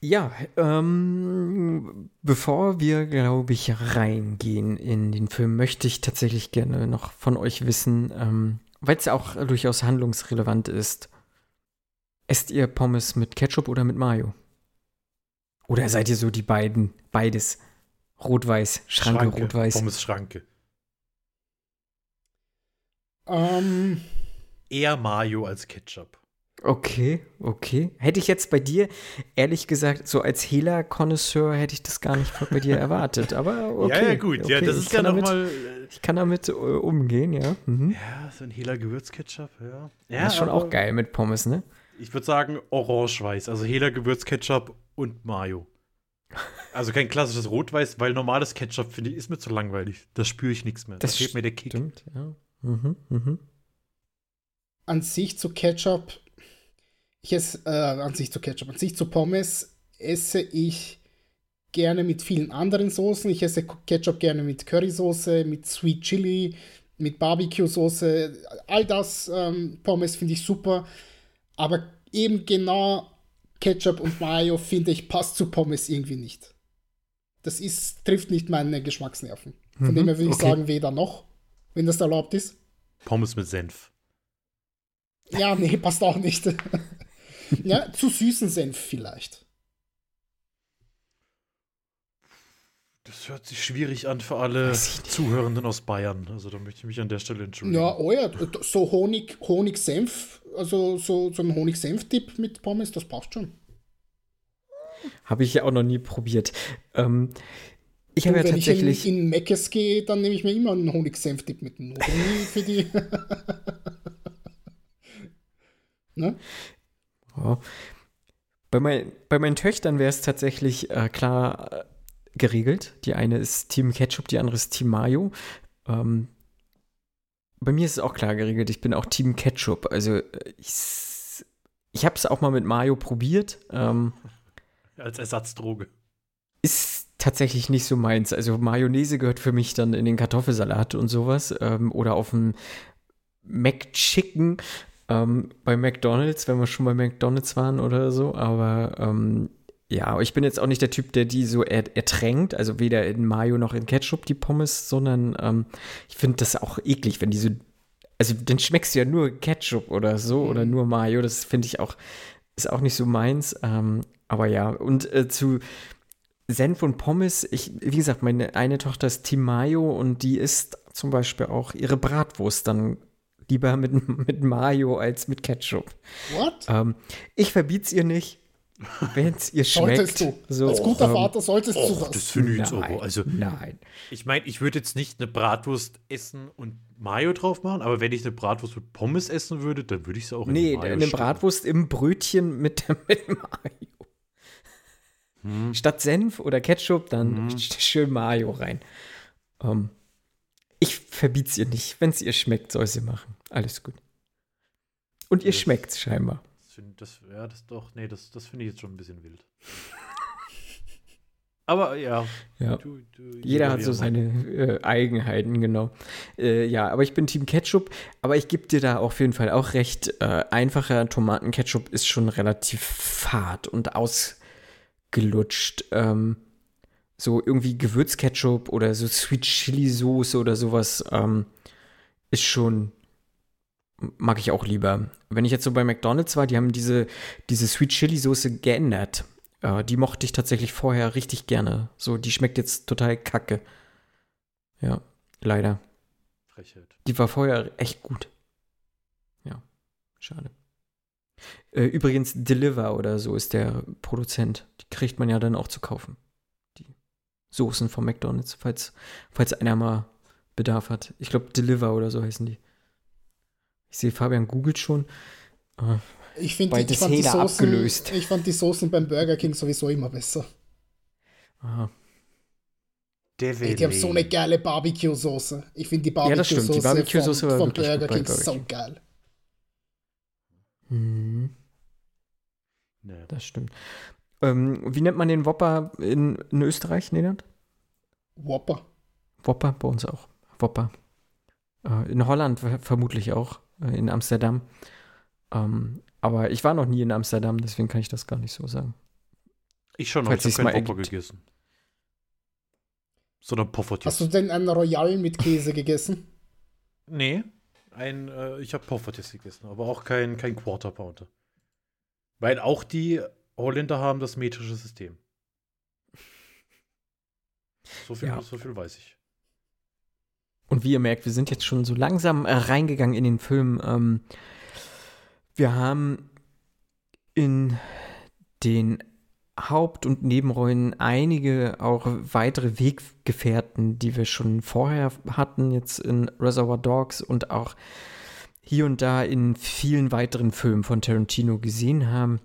Ja, ähm, bevor wir, glaube ich, reingehen in den Film, möchte ich tatsächlich gerne noch von euch wissen, ähm, weil es ja auch durchaus handlungsrelevant ist. Esst ihr Pommes mit Ketchup oder mit Mayo? Oder seid ihr so die beiden, beides? Rot-Weiß, Schranke, Rot-Weiß. Pommes Schranke. Ähm, Eher Mayo als Ketchup. Okay, okay. Hätte ich jetzt bei dir, ehrlich gesagt, so als Hela-Konnoisseur hätte ich das gar nicht bei dir erwartet. Aber okay. ja, ja, gut. Okay. Ja, das ich ist ja kann damit- nochmal. Ich kann damit äh, umgehen, ja. Mhm. Ja, so ein Hela Gewürzketchup, ja. Ja, das ist schon auch geil mit Pommes, ne? Ich würde sagen Orange-Weiß, also Hela Gewürzketchup und Mayo. Also kein klassisches Rot-Weiß, weil normales Ketchup, finde ich, ist mir zu langweilig. Da spüre ich nichts mehr. Das da fehlt mir der Kick. Stimmt, ja. Mhm, mhm. an sich zu Ketchup, ich esse, äh, an sich zu Ketchup, an sich zu Pommes esse ich gerne mit vielen anderen Soßen. Ich esse Ketchup gerne mit Currysoße, mit Sweet Chili, mit Barbecue-Soße. All das ähm, Pommes finde ich super. Aber eben genau Ketchup und Mayo finde ich passt zu Pommes irgendwie nicht. Das ist, trifft nicht meine Geschmacksnerven. Von Mhm, dem her würde ich okay. sagen, weder noch, wenn das erlaubt ist. Pommes mit Senf. Ja, nee, passt auch nicht. ja, zu süßen Senf vielleicht. Das hört sich schwierig an für alle. Zuhörenden aus Bayern. Also da möchte ich mich an der Stelle entschuldigen. Ja, oh ja, so Honig, Honig-Senf, also so, so ein Honig-Senf-Dip mit Pommes, das passt schon. Habe ich ja auch noch nie probiert. Ähm, ich habe ja wenn tatsächlich. ich in, in Meckes gehe, dann nehme ich mir immer einen Honig-Senf-Dip mit. Nie für die. ne? Ja. Bei, mein, bei meinen Töchtern wäre es tatsächlich äh, klar äh, geregelt. Die eine ist Team Ketchup, die andere ist Team Mayo. Ähm, bei mir ist es auch klar geregelt. Ich bin auch Team Ketchup. Also äh, ich, ich habe es auch mal mit Mayo probiert. Ähm, Als Ersatzdroge. ist tatsächlich nicht so meins. Also Mayonnaise gehört für mich dann in den Kartoffelsalat und sowas. Ähm, oder auf dem McChicken ähm, bei McDonalds, wenn wir schon bei McDonalds waren oder so. Aber ähm, ja, ich bin jetzt auch nicht der Typ, der die so er ertränkt. Also weder in Mayo noch in Ketchup die Pommes, sondern ähm, ich finde das auch eklig, wenn die so. Also dann schmeckst du ja nur Ketchup oder so oder nur Mayo. Das finde ich auch, ist auch nicht so meins. Ähm, aber ja, und äh, zu Senf und Pommes, ich, wie gesagt, meine eine Tochter ist Team Mayo und die isst zum Beispiel auch ihre Bratwurst dann lieber mit, mit Mayo als mit Ketchup. What? Ähm, ich verbiet's ihr nicht, wenn es ihr schmeckt. Solltest du. So, Als guter ähm, Vater solltest du das. das finde ich jetzt Nein, aber. Also, nein. ich meine, ich würde jetzt nicht eine Bratwurst essen und Mayo drauf machen, aber wenn ich eine Bratwurst mit Pommes essen würde, dann würde ich es auch in Nee, die Mayo eine stecken. Bratwurst im Brötchen mit, mit Mayo. Hm. Statt Senf oder Ketchup, dann sch- schön Mayo rein. Ähm, ich verbiet's ihr nicht. Wenn es ihr schmeckt, soll sie machen. Alles gut. Und ihr Das- schmeckt's scheinbar. Das find, das, ja, das doch, nee, das, das finde ich jetzt schon ein bisschen wild. aber ja. Ja. Du, du, Jeder hat so seine äh, Eigenheiten, genau. Äh, ja, aber ich bin Team Ketchup. Aber ich gebe dir da auf jeden Fall auch recht. Äh, einfacher Tomatenketchup ist schon relativ fad und ausgelutscht. Ähm, so irgendwie Gewürzketchup oder so Sweet Chili Soße oder sowas ähm, ist schon mag ich auch lieber. Wenn ich jetzt so bei McDonald's war, die haben diese, diese Sweet Chili Soße geändert. Äh, die mochte ich tatsächlich vorher richtig gerne. So, die schmeckt jetzt total kacke. Ja, leider. Frechheit. Die war vorher echt gut. Ja, schade. Äh, übrigens, Deliver oder so ist der Produzent. Die kriegt man ja dann auch zu kaufen. Die Soßen von McDonald's, falls, falls einer mal Bedarf hat. Ich glaube, Deliver oder so heißen die. Ich sehe, Fabian googelt schon. Äh, Ich finde, Bei ich, fand die Soßen, abgelöst. ich fand die Soßen beim Burger King sowieso immer besser. aha. Ey, die haben so eine geile Barbecue-Soße. Ich finde die Ja, das stimmt. Die Barbecue-Soße vom, war vom wirklich Burger King so geil. Mhm, Nee. das stimmt. Ähm, wie nennt man den Whopper in, in Österreich, Nenad? Whopper. Whopper, bei uns auch. Whopper. Äh, in Holland ver- vermutlich auch, in Amsterdam. Ähm, aber ich war noch nie in Amsterdam, deswegen kann ich das gar nicht so sagen. Ich schon noch, Falls ich habe keinen ergibt. gegessen. Sondern Poffertjes. Hast du denn einen Royal mit Käse gegessen? Nee, ein, äh, ich habe Poffertjes gegessen, aber auch kein, kein Quarter Pounder. Weil auch die Holländer haben das metrische System. So viel, Ja. so viel weiß ich. Und wie ihr merkt, wir sind jetzt schon so langsam äh, reingegangen in den Film. Ähm, wir haben in den Haupt- und Nebenrollen einige auch weitere Weggefährten, die wir schon vorher hatten, jetzt in Reservoir Dogs und auch hier und da in vielen weiteren Filmen von Tarantino gesehen haben.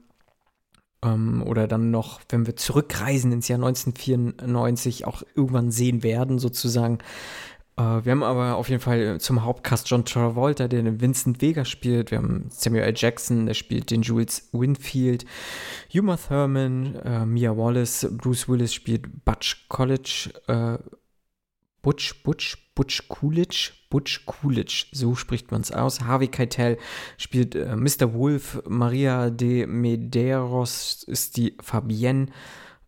Ähm, oder dann noch, wenn wir zurückreisen ins Jahr 1994, auch irgendwann sehen werden, sozusagen. Äh, wir haben aber auf jeden Fall zum Hauptcast John Travolta, der den Vincent Vega spielt. Wir haben Samuel L. Jackson, der spielt den Jules Winfield. Uma Thurman, äh, Mia Wallace, Bruce Willis spielt Butch College. Äh, Butch, Butch, Butch Coolidge, Butch Coolidge, so spricht man es aus. Harvey Keitel spielt äh, Mr. Wolf, Maria de Medeiros ist die Fabienne,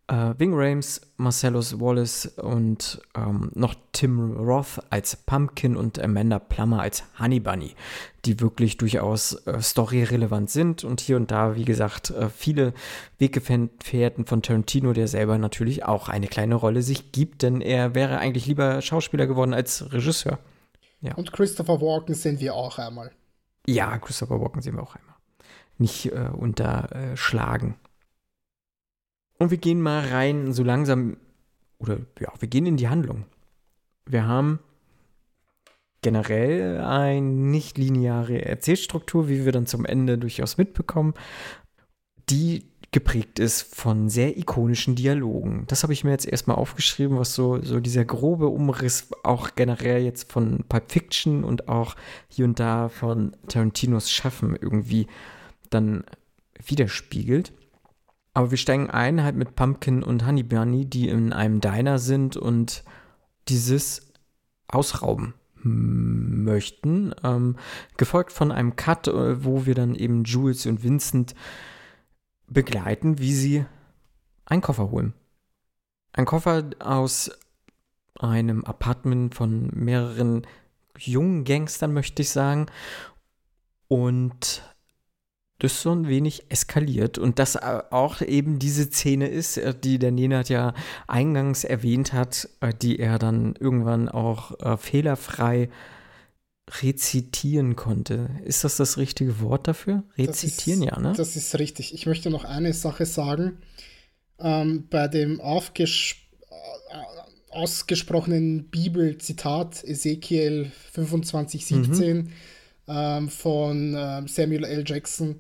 äh, Ving Rhames, Marcellus Wallace und ähm, noch Tim Roth als Pumpkin und Amanda Plummer als Honey Bunny, die wirklich durchaus äh, storyrelevant sind und hier und da, wie gesagt, äh, viele Weggefährten von Tarantino, der selber natürlich auch eine kleine Rolle sich gibt, denn er wäre eigentlich lieber Schauspieler geworden als Regisseur. Und Christopher Walken sehen wir auch einmal. Ja, Christopher Walken sehen wir auch einmal. Nicht äh, unterschlagen. Und wir gehen mal rein, so langsam, oder ja, wir gehen in die Handlung. Wir haben generell eine nicht lineare Erzählstruktur, wie wir dann zum Ende durchaus mitbekommen, die geprägt ist von sehr ikonischen Dialogen. Das habe ich mir jetzt erstmal aufgeschrieben, was so, so dieser grobe Umriss auch generell jetzt von Pulp Fiction und auch hier und da von Tarantinos Schaffen irgendwie dann widerspiegelt. Aber wir steigen ein halt mit Pumpkin und Honey Bunny, die in einem Diner sind und dieses ausrauben möchten. Ähm, gefolgt von einem Cut, äh, wo wir dann eben Jules und Vincent begleiten, wie sie einen Koffer holen. Ein Koffer aus einem Apartment von mehreren jungen Gangstern, möchte ich sagen. Und das so ein wenig eskaliert. Und das äh, auch eben diese Szene ist, äh, die der Nenad ja eingangs erwähnt hat, äh, die er dann irgendwann auch fehlerfrei rezitieren konnte. Ist das das richtige Wort dafür? Rezitieren, ist, ja, ne? Das ist richtig. Ich möchte noch eine Sache sagen. Ähm, bei dem aufges ausgesprochenen Bibelzitat Ezekiel 25, 17 mhm. Ähm, von ähm, Samuel L. Jackson.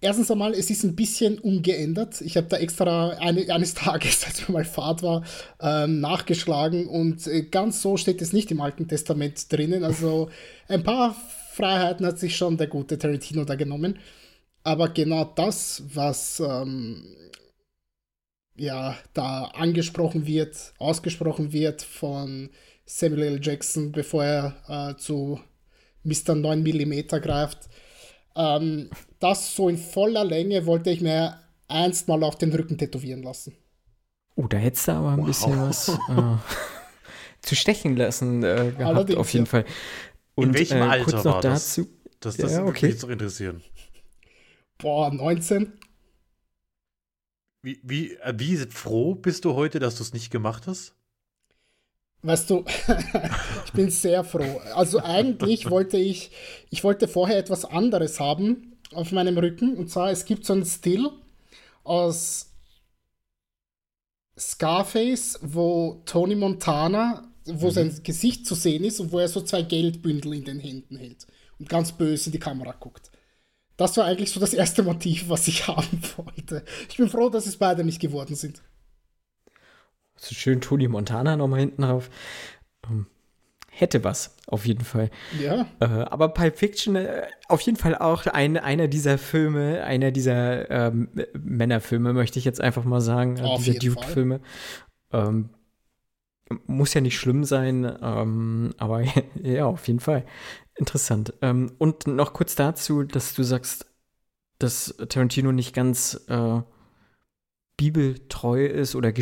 Erstens einmal, es ist ein bisschen ungeändert. Ich habe da extra eine, eines Tages, als mir mal Fahrt war, ähm, nachgeschlagen und äh, ganz so steht es nicht im Alten Testament drinnen. Also ein paar Freiheiten hat sich schon der gute Tarantino da genommen. Aber genau das, was ähm, ja da angesprochen wird, ausgesprochen wird von Samuel L. Jackson, bevor er äh, zu Mr. 9 mm greift, ähm, das so in voller Länge wollte ich mir einst mal auf den Rücken tätowieren lassen. Oh, da hättest du aber ein wow. bisschen was äh, zu stechen lassen äh, gehabt, Allerdings, auf jeden ja. Fall. Und, in welchem äh, Alter kurz noch war dazu, das? Das, das ja, würde okay. mich jetzt doch interessieren. Boah, 19. Wie, wie, äh, wie froh bist du heute, dass du es nicht gemacht hast? Weißt du, ich bin sehr froh. Also eigentlich wollte ich, ich wollte vorher etwas anderes haben auf meinem Rücken. Und zwar, es gibt so einen Still aus Scarface, wo Tony Montana, wo mhm. sein Gesicht zu sehen ist und wo er so zwei Geldbündel in den Händen hält und ganz böse in die Kamera guckt. Das war eigentlich so das erste Motiv, was ich haben wollte. Ich bin froh, dass es beide nicht geworden sind. So schön Tony Montana nochmal hinten drauf. Ähm, hätte was, auf jeden Fall. Ja. Äh, aber Pulp Fiction, äh, auf jeden Fall auch ein, einer dieser Filme, einer dieser ähm, Männerfilme, möchte ich jetzt einfach mal sagen. Auf dieser jeden Fall. Dude-Filme. Ähm, muss ja nicht schlimm sein, ähm, aber ja, auf jeden Fall. Interessant. Ähm, und noch kurz dazu, dass du sagst, dass Tarantino nicht ganz äh, bibeltreu ist oder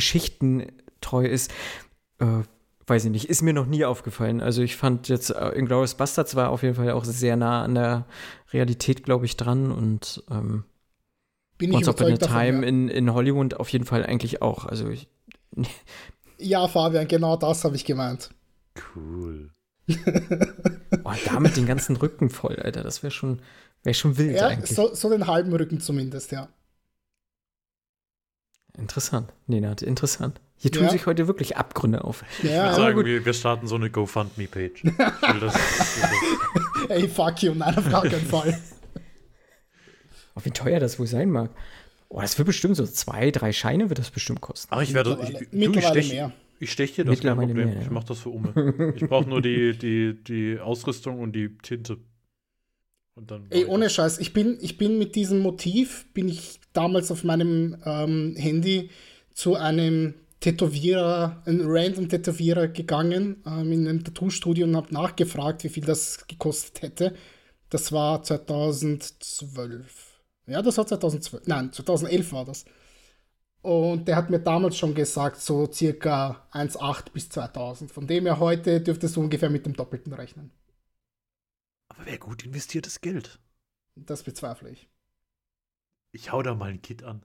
geschichtentreu ist. Äh, weiß ich nicht, ist mir noch nie aufgefallen. Also ich fand jetzt äh, Inglourious Bastards war auf jeden Fall auch sehr nah an der Realität, glaube ich, dran und ähm, Bin ich Once Upon a. Time ja. in, in Hollywood auf jeden Fall eigentlich auch. Also ich, ja, Fabian, genau das habe ich gemeint. Cool. oh, da mit den ganzen Rücken voll, Alter, das wäre schon, wär schon wild Ja, eigentlich. so, so den halben Rücken zumindest, ja. Interessant, Nenad, interessant. Hier tun Ja. sich heute wirklich Abgründe auf. Ich würde Ja, sagen, gut. wir, wir starten so eine GoFundMe-Page. Ich will das- das- ey, fuck you, nein, auf gar keinen Fall. Oh, wie teuer das wohl sein mag. Oh, das wird bestimmt so zwei, drei Scheine wird das bestimmt kosten. Ach, ich werde. Ich, Mittlerweile- du, ich stech, mehr. ich stech dir das kein Mittlerweile Problem. mehr, ja. Ich mache das für Ume. Ich brauche nur die, die, die Ausrüstung und die Tinte. Und dann. Ey, ohne Scheiß, ich bin, ich bin mit diesem Motiv, bin ich damals auf meinem ähm, Handy zu einem Tätowierer, einem random Tätowierer gegangen, ähm, in einem Tattoo-Studio und habe nachgefragt, wie viel das gekostet hätte. Das war 2012. Ja, das war 2012. Nein, 2011 war das. Und der hat mir damals schon gesagt, so circa 1,8 bis 2000. Von dem her heute dürftest du ungefähr mit dem Doppelten rechnen. Aber wäre gut investiertes Geld. Das bezweifle ich. Ich hau da mal ein Kit an.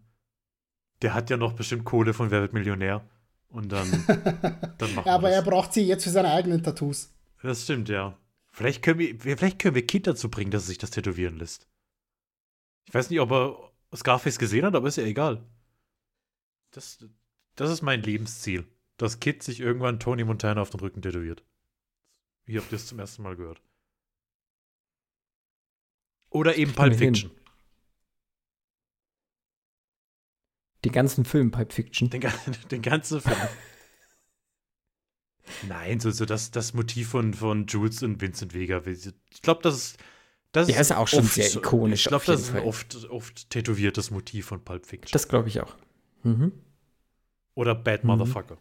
Der hat ja noch bestimmt Kohle von Wer wird Millionär. Und dann, dann machen Ja, aber wir er braucht sie jetzt für seine eigenen Tattoos. Das stimmt, ja. Vielleicht können wir, vielleicht können wir Kit dazu bringen, dass er sich das tätowieren lässt. Ich weiß nicht, ob er Scarface gesehen hat, aber ist ja egal. Das, das ist mein Lebensziel. Dass Kid sich irgendwann Tony Montana auf den Rücken tätowiert. Hier habt ihr es zum ersten Mal gehört. Oder eben Pulp. Fiction. Den ganzen Film Pipe Fiction. Den, den ganzen Film. Nein, so, so das, das Motiv von, von Jules und Vincent Vega. Ich glaube, das ist. Das Der ist auch schon sehr ikonisch, Ich glaube, das ist ein oft, oft tätowiertes Motiv von Pulp Fiction. Das glaube ich auch. Mhm. Oder Bad Mhm. Motherfucker.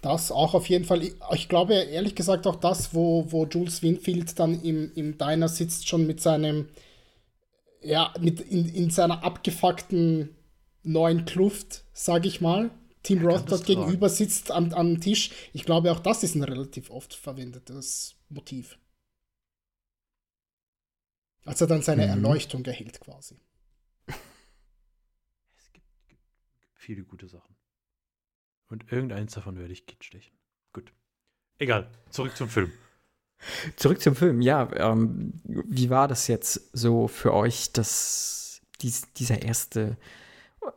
Das auch auf jeden Fall. Ich, ich glaube ehrlich gesagt auch das, wo, wo Jules Winfield dann im, im Diner sitzt, schon mit seinem, ja, mit in, in seiner abgefuckten neuen Kluft, sag ich mal. Team kann Roth dort gegenüber sitzt am, am Tisch. Ich glaube, auch das ist ein relativ oft verwendetes Motiv. Als er dann seine Mhm. Erleuchtung erhielt, quasi. Es gibt, gibt viele gute Sachen. Und irgendeins davon werde ich stechen. Gut. Egal. Zurück zum Film. Zurück zum Film. Ja, ähm, wie war das jetzt so für euch, dass dies, dieser erste,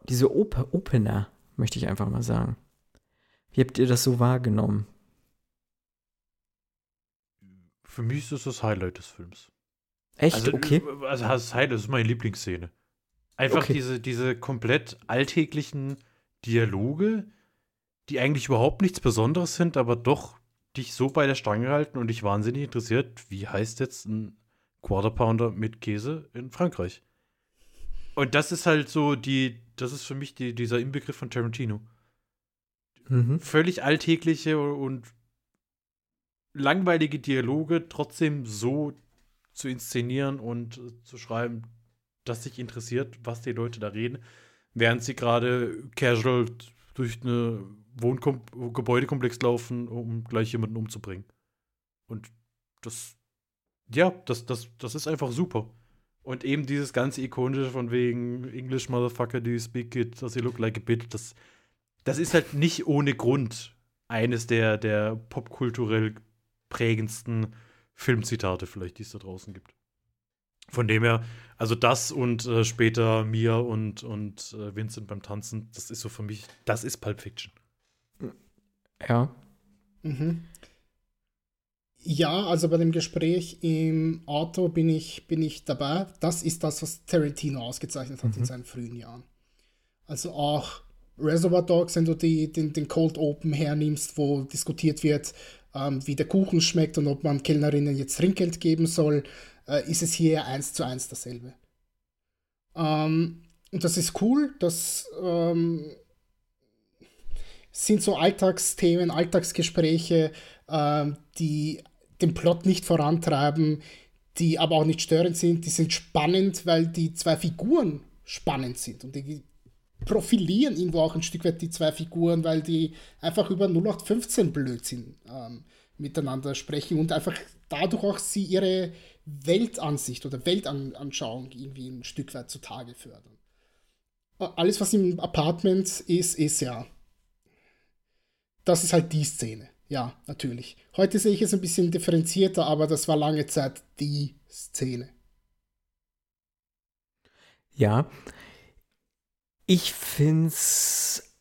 diese Op Opener, möchte ich einfach mal sagen. Wie habt ihr das so wahrgenommen? Für mich ist das das Highlight des Films. Echt? Also, okay. Also das Highlight das ist meine Lieblingsszene. Einfach Okay. diese, diese komplett alltäglichen Dialoge, die eigentlich überhaupt nichts Besonderes sind, aber doch dich so bei der Stange halten und dich wahnsinnig interessiert, wie heißt jetzt ein Quarter Pounder mit Käse in Frankreich. Und das ist halt so die, das ist für mich die, dieser Inbegriff von Tarantino. Mhm. Völlig alltägliche und langweilige Dialoge trotzdem so zu inszenieren und zu schreiben, dass sich interessiert, was die Leute da reden, während sie gerade casual durch eine Wohnkom Gebäudekomplex laufen, um gleich jemanden umzubringen. Und das, ja, das, das, das ist einfach super. Und eben dieses ganze ikonische von wegen English Motherfucker, do you speak it, does he look like a bit, das, das ist halt nicht ohne Grund eines der, der popkulturell prägendsten Filmzitate vielleicht, die es da draußen gibt. Von dem her, also das und äh, später Mia und, und äh, Vincent beim Tanzen, das ist so für mich, das ist Pulp Fiction. Ja. Mhm. Ja, also bei dem Gespräch im Auto bin ich, bin ich dabei. Das ist das, was Tarantino ausgezeichnet hat in seinen frühen Jahren. Also auch Reservoir Dogs, wenn du die, den, den Cold Open hernimmst, wo diskutiert wird, ähm, wie der Kuchen schmeckt und ob man Kellnerinnen jetzt Trinkgeld geben soll, äh, ist es hier eins zu eins dasselbe. Ähm, und das ist cool, das ähm, sind so Alltagsthemen, Alltagsgespräche, ähm, die den Plot nicht vorantreiben, die aber auch nicht störend sind, die sind spannend, weil die zwei Figuren spannend sind und die profilieren irgendwo auch ein Stück weit die zwei Figuren, weil die einfach über 0815 Blödsinn ähm, miteinander sprechen und einfach dadurch auch sie ihre Weltansicht oder Weltanschauung irgendwie ein Stück weit zutage fördern. Alles, was im Apartment ist, ist ja. Das ist halt die Szene. Ja, natürlich. Heute sehe ich es ein bisschen differenzierter, aber das war lange Zeit die Szene. Ja. Ich finde es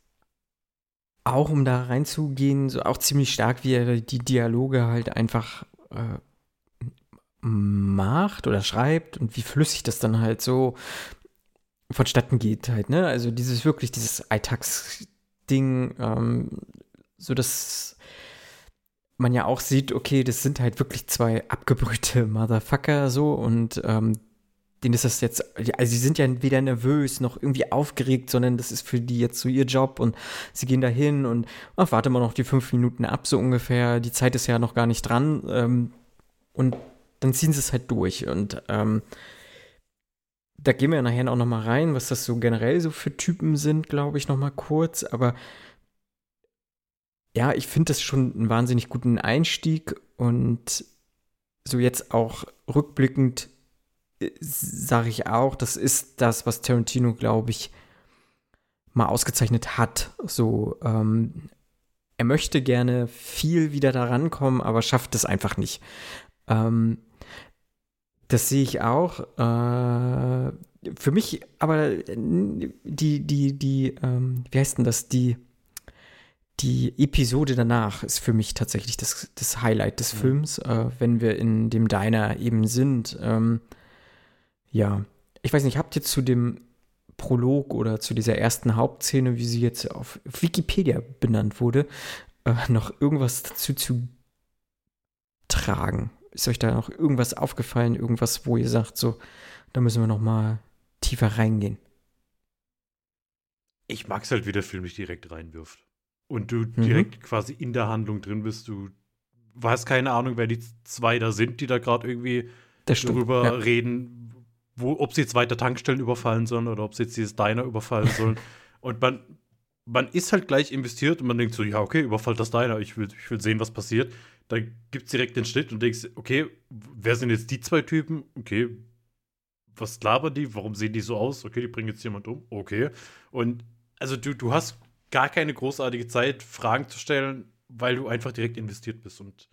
auch, um da reinzugehen, so auch ziemlich stark, wie er die Dialoge halt einfach äh, macht oder schreibt und wie flüssig das dann halt so vonstatten geht halt, ne? Also dieses wirklich, dieses Alltagsding, ähm, so dass man ja auch sieht, okay, das sind halt wirklich zwei abgebrühte Motherfucker so und ähm, denen ist das jetzt, also sie sind ja weder nervös noch irgendwie aufgeregt, sondern das ist für die jetzt so ihr Job und sie gehen da hin und ach, warte mal noch die fünf Minuten ab, so ungefähr. Die Zeit ist ja noch gar nicht dran ähm, und dann ziehen sie es halt durch und ähm, da gehen wir ja nachher auch noch mal rein, was das so generell so für Typen sind, glaube ich, noch mal kurz, aber ja, ich finde das schon einen wahnsinnig guten Einstieg und so jetzt auch rückblickend äh, sage ich auch, das ist das, was Tarantino, glaube ich, mal ausgezeichnet hat. So, ähm, er möchte gerne viel wieder daran kommen, aber schafft es einfach nicht. Ähm, das sehe ich auch. Äh, für mich aber die, die, die, ähm, wie heißt denn das, die die Episode danach ist für mich tatsächlich das, das Highlight des mhm. Films, äh, wenn wir in dem Diner eben sind. Ähm, ja, ich weiß nicht, habt ihr zu dem Prolog oder zu dieser ersten Hauptszene, wie sie jetzt auf Wikipedia benannt wurde, äh, noch irgendwas dazu zu tragen? Ist euch da noch irgendwas aufgefallen, irgendwas, wo ihr sagt, so, da müssen wir noch mal tiefer reingehen? Ich mag es halt, wie der Film mich direkt reinwirft und du mhm. direkt quasi in der Handlung drin bist. Du hast keine Ahnung, wer die zwei da sind, die da gerade irgendwie darüber ja. reden, wo, ob sie jetzt weiter Tankstellen überfallen sollen oder ob sie jetzt dieses Diner überfallen sollen. und man, man ist halt gleich investiert und man denkt so, ja, okay, überfallt das Diner, ich will, ich will sehen, was passiert. Dann gibt es direkt den Schnitt und denkst, okay, wer sind jetzt die zwei Typen? Okay, was labern die? Warum sehen die so aus? Okay, die bringen jetzt jemand um. Okay. Und also du, du hast gar keine großartige Zeit, Fragen zu stellen, weil du einfach direkt investiert bist. Und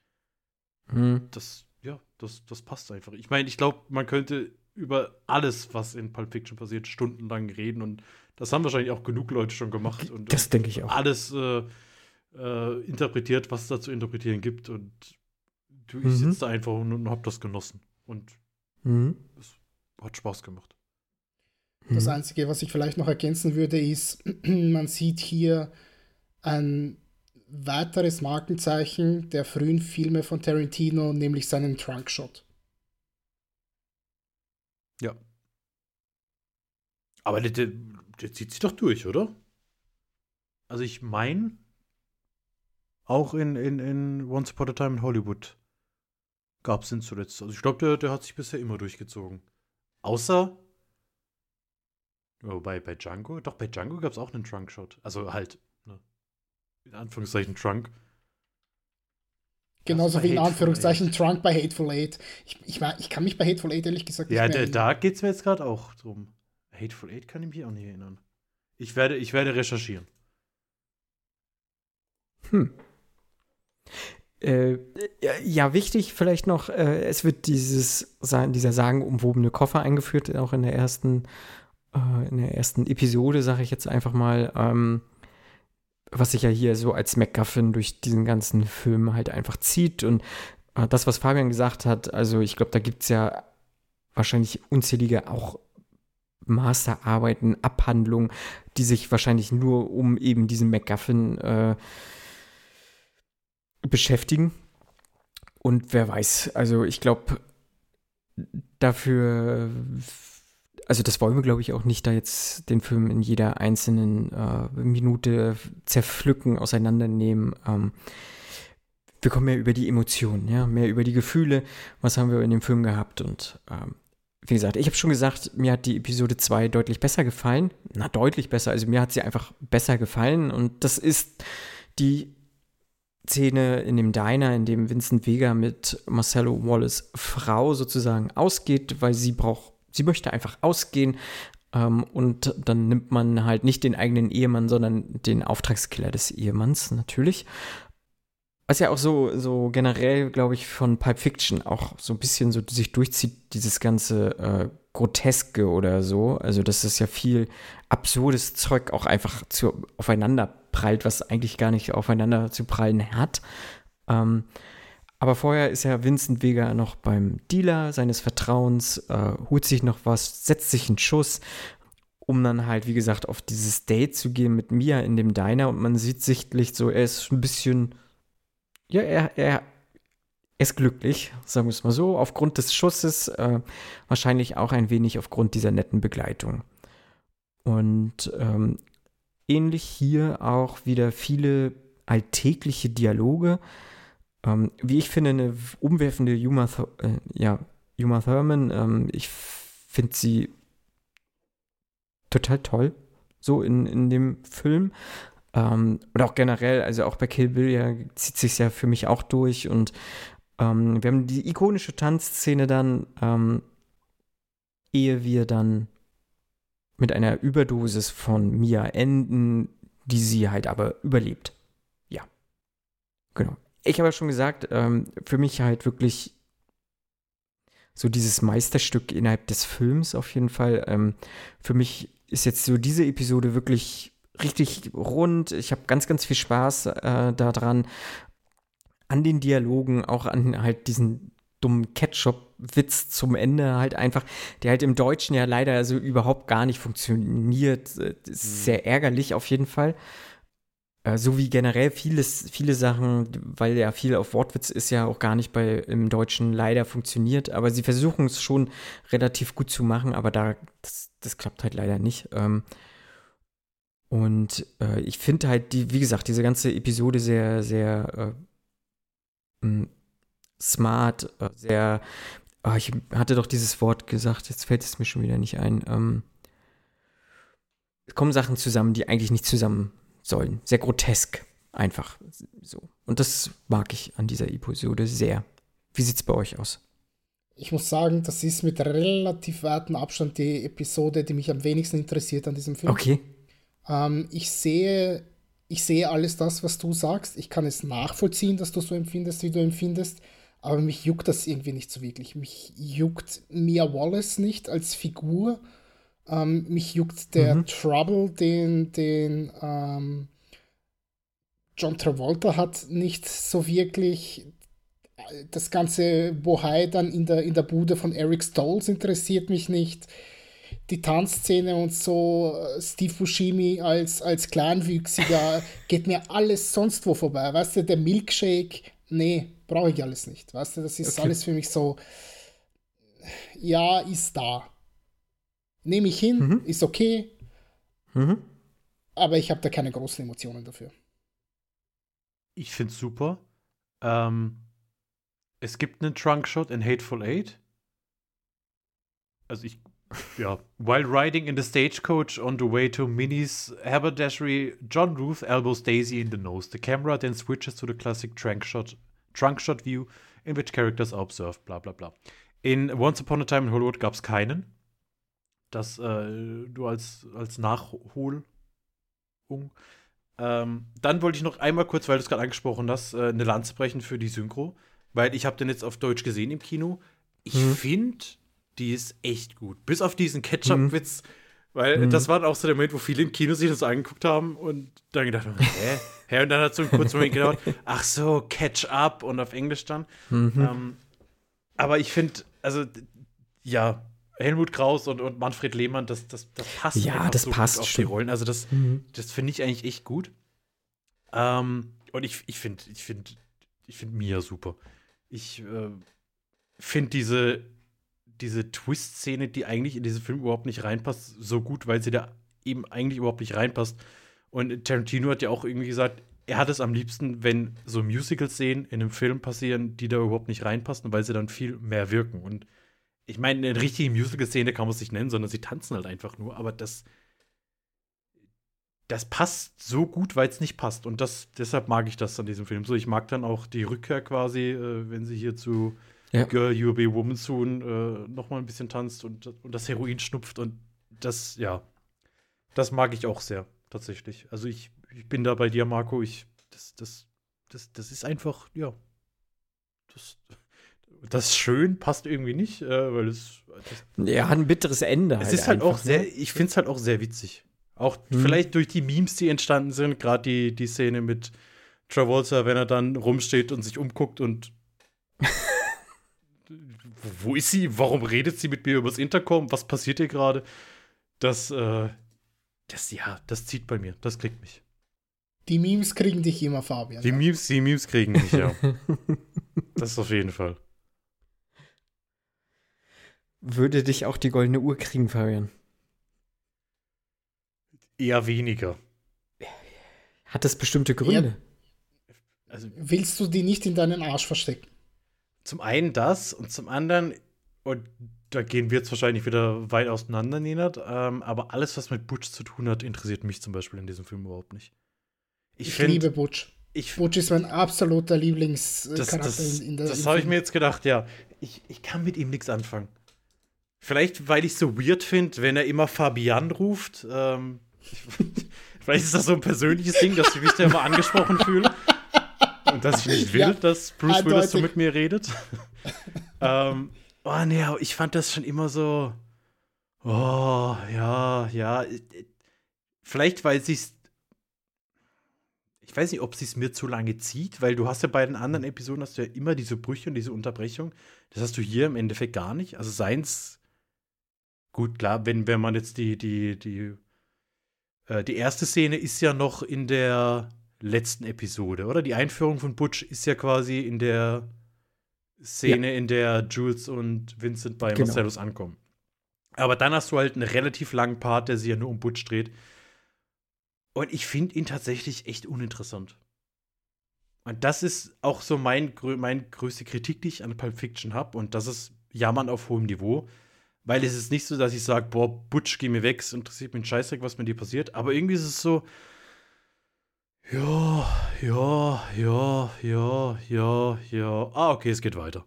mhm. das, ja, das, das passt einfach. Ich meine, ich glaube, man könnte über alles, was in Pulp Fiction passiert, stundenlang reden. Und das haben wahrscheinlich auch genug Leute schon gemacht. Und, das denke ich auch. Alles äh, äh, interpretiert, was es da zu interpretieren gibt. Und du, ich mhm. sitze da einfach und, und habe das genossen. Und mhm. es hat Spaß gemacht. Das mhm. Einzige, was ich vielleicht noch ergänzen würde, ist, man sieht hier ein weiteres Markenzeichen der frühen Filme von Tarantino, nämlich seinen Trunkshot. Ja. Aber der, der, der zieht sich doch durch, oder? Also ich meine, auch in, in, in Once Upon a Time in Hollywood gab es ihn zuletzt. Also ich glaube, der, der hat sich bisher immer durchgezogen. Außer Wobei bei Django, doch bei Django gab es auch einen Trunk-Shot. Also halt, ne, in Anführungszeichen Trunk. Genauso wie in Anführungszeichen Eight. Trunk bei Hateful Eight. Ich, ich, ich kann mich bei Hateful Eight ehrlich gesagt nicht ja, mehr Ja, da geht es mir jetzt gerade auch drum. Hateful Eight kann ich mich auch nicht erinnern. Ich werde, ich werde recherchieren. Hm. Äh, ja, wichtig vielleicht noch, äh, es wird dieses, dieser sagenumwobene Koffer eingeführt, auch in der ersten äh, in der ersten Episode, sage ich jetzt einfach mal, ähm, was sich ja hier so als MacGuffin durch diesen ganzen Film halt einfach zieht. Und äh, das, was Fabian gesagt hat, also ich glaube, da gibt es ja wahrscheinlich unzählige auch Masterarbeiten, Abhandlungen, die sich wahrscheinlich nur um eben diesen MacGuffin äh, beschäftigen. Und wer weiß, also ich glaube, dafür, also das wollen wir, glaube ich, auch nicht, da jetzt den Film in jeder einzelnen äh, Minute zerpflücken, auseinandernehmen. Ähm, wir kommen mehr über die Emotionen, ja, mehr über die Gefühle, was haben wir in dem Film gehabt und ähm, wie gesagt, ich habe schon gesagt, mir hat die Episode 2 deutlich besser gefallen. Na, deutlich besser. Also mir hat sie einfach besser gefallen. Und das ist die Szene in dem Diner, in dem Vincent Vega mit Marcello Wallace Frau sozusagen ausgeht, weil sie braucht, sie möchte einfach ausgehen. Ähm, und dann nimmt man halt nicht den eigenen Ehemann, sondern den Auftragskiller des Ehemanns natürlich. Was ja auch so, so generell, glaube ich, von Pulp Fiction auch so ein bisschen so sich durchzieht, dieses ganze äh, Groteske oder so. Also, dass es ja viel absurdes Zeug auch einfach zu, aufeinander prallt, was eigentlich gar nicht aufeinander zu prallen hat. Ähm, aber vorher ist ja Vincent Vega noch beim Dealer seines Vertrauens, äh, holt sich noch was, setzt sich einen Schuss, um dann halt, wie gesagt, auf dieses Date zu gehen mit Mia in dem Diner. Und man sieht sichtlich so, er ist ein bisschen ja, er, er ist glücklich, sagen wir es mal so, aufgrund des Schusses, äh, wahrscheinlich auch ein wenig aufgrund dieser netten Begleitung. Und ähm, ähnlich hier auch wieder viele alltägliche Dialoge. Ähm, wie ich finde, eine umwerfende Uma, äh, ja, Uma Thurman. Ähm, ich finde sie total toll, so in, in dem Film. Ähm, oder auch generell, also auch bei Kill Bill ja, zieht sich ja für mich auch durch und ähm, wir haben die ikonische Tanzszene dann, ähm, ehe wir dann mit einer Überdosis von Mia enden, die sie halt aber überlebt. Ja. Genau. Ich habe ja schon gesagt, ähm, für mich halt wirklich so dieses Meisterstück innerhalb des Films auf jeden Fall. Ähm, für mich ist jetzt so diese Episode wirklich richtig rund. Ich habe ganz, ganz viel Spaß äh, daran. An den Dialogen, auch an halt diesen dummen Ketchup-Witz zum Ende halt einfach, der halt im Deutschen ja leider so überhaupt gar nicht funktioniert. Äh, ist mhm. sehr ärgerlich auf jeden Fall. Äh, so wie generell vieles, viele Sachen, weil ja viel auf Wortwitz ist, ja auch gar nicht bei im Deutschen leider funktioniert. Aber sie versuchen es schon relativ gut zu machen, aber da, das, das klappt halt leider nicht. Ähm, und äh, ich finde halt, die, wie gesagt, diese ganze Episode sehr, sehr äh, smart, äh, sehr. Oh, ich hatte doch dieses Wort gesagt, jetzt fällt es mir schon wieder nicht ein. Ähm, es kommen Sachen zusammen, die eigentlich nicht zusammen sollen. Sehr grotesk, einfach so. Und das mag ich an dieser Episode sehr. Wie sieht es bei euch aus? Ich muss sagen, das ist mit relativ weitem Abstand die Episode, die mich am wenigsten interessiert an diesem Film. Okay. Ähm, ich sehe, ich sehe alles das, was du sagst. Ich kann es nachvollziehen, dass du so empfindest, wie du empfindest. Aber mich juckt das irgendwie nicht so wirklich. Mich juckt Mia Wallace nicht als Figur. Ähm, mich juckt der mhm. Trouble, den, den ähm, John Travolta hat, nicht so wirklich. Das ganze Bohai dann in der, in der Bude von Eric Stolz interessiert mich nicht die Tanzszene und so, äh, Steve Buscemi als, als Kleinwüchsiger, geht mir alles sonst wo vorbei. Weißt du, der Milkshake, nee, brauche ich alles nicht. Weißt du, das ist okay. alles für mich so, ja, ist da. Nehme ich hin, mhm. ist okay. Mhm. Aber ich habe da keine großen Emotionen dafür. Ich finde es super. Ähm, es gibt einen Trunkshot in Hateful Eight. Also ich ja. While riding in the stagecoach on the way to Minnie's haberdashery, John Ruth elbows Daisy in the nose. The camera then switches to the classic trunk shot, trunk shot view, in which characters are observed, bla bla bla. In Once Upon a Time in Hollywood gab es keinen. Das äh, du als, als Nachholung. Ähm, dann wollte ich noch einmal kurz, weil du es gerade angesprochen hast, äh, eine Lanze brechen für die Synchro. Weil ich habe den jetzt auf Deutsch gesehen im Kino. Ich hm. finde, die ist echt gut. Bis auf diesen Ketchup-Witz. Mhm. Weil mhm. das war auch so der Moment, wo viele im Kino sich das angeguckt haben und dann gedacht haben, hä? hä? Und dann hat so einen kurzen Moment gedauert, ach so, Catch Up und auf Englisch dann. Mhm. Ähm, aber ich finde, also, ja, Helmut Kraus und, und Manfred Lehmann, das, das, das passt Ja, das so passt gut auf die Rollen. Also das, Mhm. das finde ich eigentlich echt gut. Ähm, und ich, ich finde ich find, ich find Mia super. Ich äh, finde diese, diese Twist-Szene, die eigentlich in diesen Film überhaupt nicht reinpasst, so gut, weil sie da eben eigentlich überhaupt nicht reinpasst. Und Tarantino hat ja auch irgendwie gesagt, er hat es am liebsten, wenn so Musical-Szenen in einem Film passieren, die da überhaupt nicht reinpassen, weil sie dann viel mehr wirken. Und ich meine, eine richtige Musical-Szene kann man es nicht nennen, sondern sie tanzen halt einfach nur, aber das, das passt so gut, weil es nicht passt. Und das, deshalb mag ich das an diesem Film so. Ich mag dann auch die Rückkehr quasi, äh, wenn sie hier zu Ja. Girl, You'll Be Woman Soon äh, noch mal ein bisschen tanzt und, und das Heroin schnupft. Und das, ja, das mag ich auch sehr, tatsächlich. Also ich, ich bin da bei dir, Marco. Ich, das, das, das, das ist einfach, ja, das, das schön passt irgendwie nicht, äh, weil es, das, Ja, hat ein bitteres Ende. es ist halt einfach, auch sehr, ne? ich finde es halt auch sehr witzig. Auch Mhm. vielleicht durch die Memes, die entstanden sind, gerade die, die Szene mit Travolta, wenn er dann rumsteht und sich umguckt und wo ist sie? Warum redet sie mit mir übers Intercom? Was passiert hier gerade? Das, äh, das, ja, das zieht bei mir. Das kriegt mich. Die Memes kriegen dich immer, Fabian. Die Memes, die Memes kriegen mich, ja. das auf jeden Fall. Würde dich auch die goldene Uhr kriegen, Fabian? Eher weniger. Hat das bestimmte Gründe? Also Willst du die nicht in deinen Arsch verstecken? zum einen das und zum anderen, und da gehen wir jetzt wahrscheinlich wieder weit auseinander, Nenad, ähm, aber alles, was mit Butch zu tun hat, interessiert mich zum Beispiel in diesem Film überhaupt nicht. Ich, Ich, finde, liebe Butch. ich, Butch ist mein absoluter Lieblingscharakter das, in, in der das habe ich mir jetzt gedacht, ja. Ich, ich kann mit ihm nichts anfangen. Vielleicht, weil ich so weird finde, wenn er immer Fabian ruft. Ähm, vielleicht ist das so ein persönliches Ding, dass ich mich da immer angesprochen fühle. Und dass ich nicht will, Ja, dass Bruce Willis so eindeutig. mit mir redet. ähm, oh nee, ich fand das schon immer so. Oh, ja, ja. Vielleicht, weil sie es. Ich weiß nicht, ob sie es mir zu lange zieht, weil du hast ja bei den anderen Episoden hast du ja immer diese Brüche und diese Unterbrechung. Das hast du hier im Endeffekt gar nicht. Also seins. Gut, klar, wenn, wenn man jetzt die, die, die, äh, die erste Szene ist ja noch in der letzten Episode, oder? Die Einführung von Butch ist ja quasi in der Szene, in der Jules und Vincent bei Genau. Marcellus ankommen. Aber dann hast du halt einen relativ langen Part, der sich ja nur um Butch dreht. Und ich finde ihn tatsächlich echt uninteressant. Und das ist auch so mein, grö mein größte Kritik, die ich an Pulp Fiction habe. Und das ist Jammern auf hohem Niveau. Weil es ist nicht so, dass ich sage, boah, Butch, geh mir weg, es interessiert mich ein Scheißdreck, was mit dir passiert. Aber irgendwie ist es so, ja, ja, ja, ja, ja, ja. Ah, okay, es geht weiter.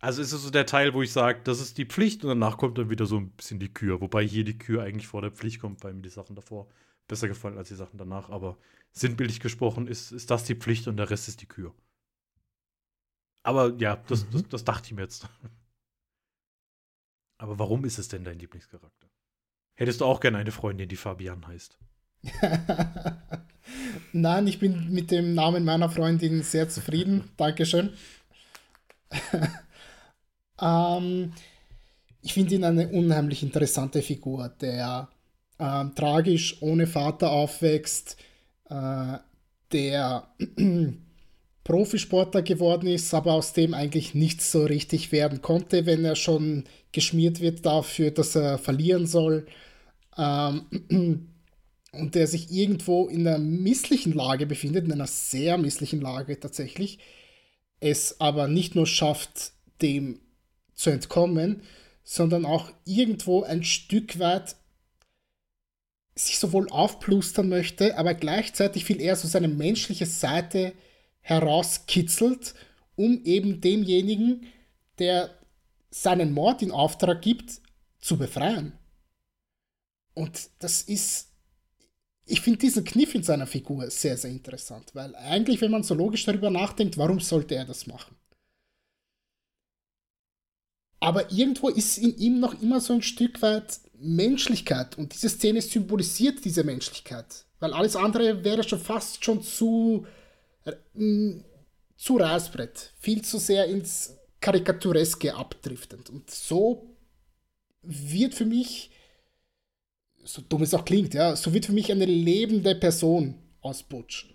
Also ist es so der Teil, wo ich sage, das ist die Pflicht und danach kommt dann wieder so ein bisschen die Kür. Wobei hier die Kür eigentlich vor der Pflicht kommt, weil mir die Sachen davor besser gefallen als die Sachen danach. Aber sinnbildlich gesprochen ist, ist das die Pflicht und der Rest ist die Kür. Aber ja, das, das, das dachte ich mir jetzt. Aber warum ist es denn dein Lieblingscharakter? Hättest du auch gerne eine Freundin, die Fabian heißt? Nein, ich bin mit dem Namen meiner Freundin sehr zufrieden. Dankeschön. ähm, ich finde ihn eine unheimlich interessante Figur, der ähm, tragisch ohne Vater aufwächst, äh, der Profisportler geworden ist, aber aus dem eigentlich nichts so richtig werden konnte, wenn er schon geschmiert wird dafür, dass er verlieren soll. Ähm, und der sich irgendwo in einer misslichen Lage befindet, in einer sehr misslichen Lage tatsächlich, es aber nicht nur schafft, dem zu entkommen, sondern auch irgendwo ein Stück weit sich sowohl aufplustern möchte, aber gleichzeitig viel eher so seine menschliche Seite herauskitzelt, um eben demjenigen, der seinen Mord in Auftrag gibt, zu befreien. Und das ist ich finde diesen Kniff in seiner Figur sehr, sehr interessant, weil eigentlich, wenn man so logisch darüber nachdenkt, warum sollte er das machen? Aber irgendwo ist in ihm noch immer so ein Stück weit Menschlichkeit und diese Szene symbolisiert diese Menschlichkeit, weil alles andere wäre schon fast schon zu, äh, zu Reißbrett, viel zu sehr ins Karikatureske abdriftend. Und so wird für mich, so dumm es auch klingt, ja, so wird für mich eine lebende Person aus Butch.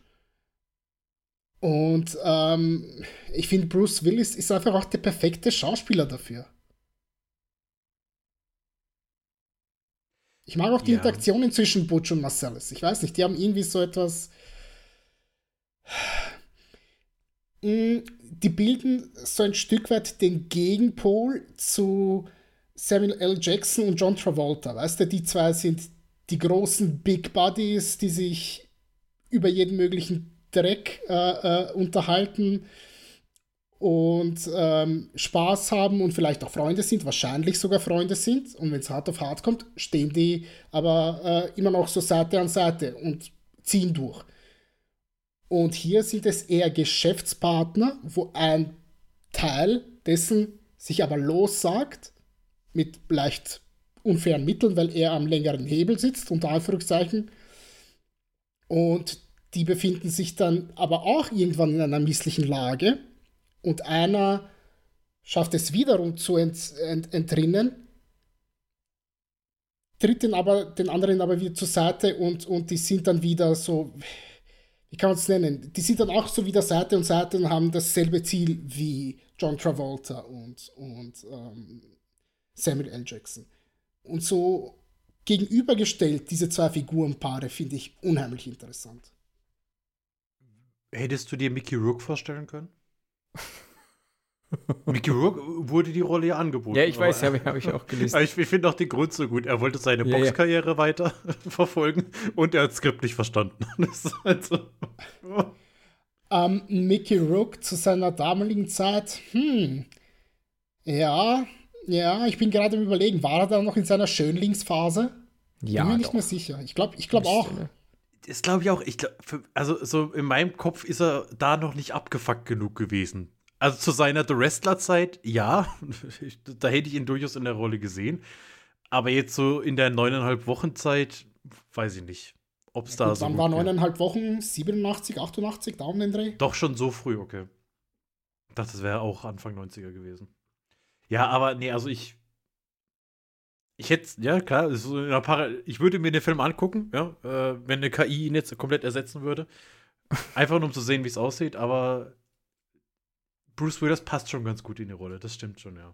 Und ähm, ich finde, Bruce Willis ist einfach auch der perfekte Schauspieler dafür. Ich mag auch die Ja. Interaktionen zwischen Butch und Marcellus. Ich weiß nicht, die haben irgendwie so etwas. Mm, Die bilden so ein Stück weit den Gegenpol zu Samuel L. Jackson und John Travolta. Weißt du, die zwei sind die großen Big Buddies, die sich über jeden möglichen Dreck äh, äh, unterhalten und ähm, Spaß haben und vielleicht auch Freunde sind, wahrscheinlich sogar Freunde sind. Und wenn es hart auf hart kommt, stehen die aber äh, immer noch so Seite an Seite und ziehen durch. Und hier sind es eher Geschäftspartner, wo ein Teil dessen sich aber lossagt, mit leicht unfairen Mitteln, weil er am längeren Hebel sitzt, unter Anführungszeichen. Und die befinden sich dann aber auch irgendwann in einer misslichen Lage. Und einer schafft es wiederum zu ent, ent, entrinnen, tritt den, aber, den anderen aber wieder zur Seite und, und die sind dann wieder so, wie kann man es nennen? Die sind dann auch so wieder Seite und Seite und haben dasselbe Ziel wie John Travolta und, und ähm, Samuel L. Jackson. Und so gegenübergestellt, diese zwei Figurenpaare, finde ich unheimlich interessant. Hättest du dir Mickey Rourke vorstellen können? Mickey Rourke wurde die Rolle ja angeboten. Ja, ich weiß, habe ich, hab ich auch gelesen. Aber ich, ich finde auch den Grund so gut. Er wollte seine Ja, ja. Boxkarriere weiter verfolgen und er hat das Skript nicht verstanden. Das ist halt so. Ähm, Mickey Rook zu seiner damaligen Zeit, hm, ja, ja, ich bin gerade im Überlegen, war er da noch in seiner Schönlingsphase? ja, bin mir nicht doch. mehr sicher. Ich glaube ich glaub auch. Ne? Das glaube ich auch. Ich glaub, für, also, so in meinem Kopf ist er da noch nicht abgefuckt genug gewesen. Also zu seiner The Wrestler-Zeit, ja, da hätte ich ihn durchaus in der Rolle gesehen. Aber jetzt so in der neuneinhalb Wochen Zeit, weiß ich nicht, ob es da Gut, so. gut war neuneinhalb Wochen? 87, 88, da um den Dreh? Doch schon so früh, okay. Ich dachte, das wäre auch Anfang 90er gewesen. Ja, aber nee, also ich. Ich hätte, ja klar, ich würde mir den Film angucken, ja, äh, wenn eine KI ihn jetzt komplett ersetzen würde. Einfach nur um zu sehen, wie es aussieht, aber Bruce Willis passt schon ganz gut in die Rolle, das stimmt schon, ja.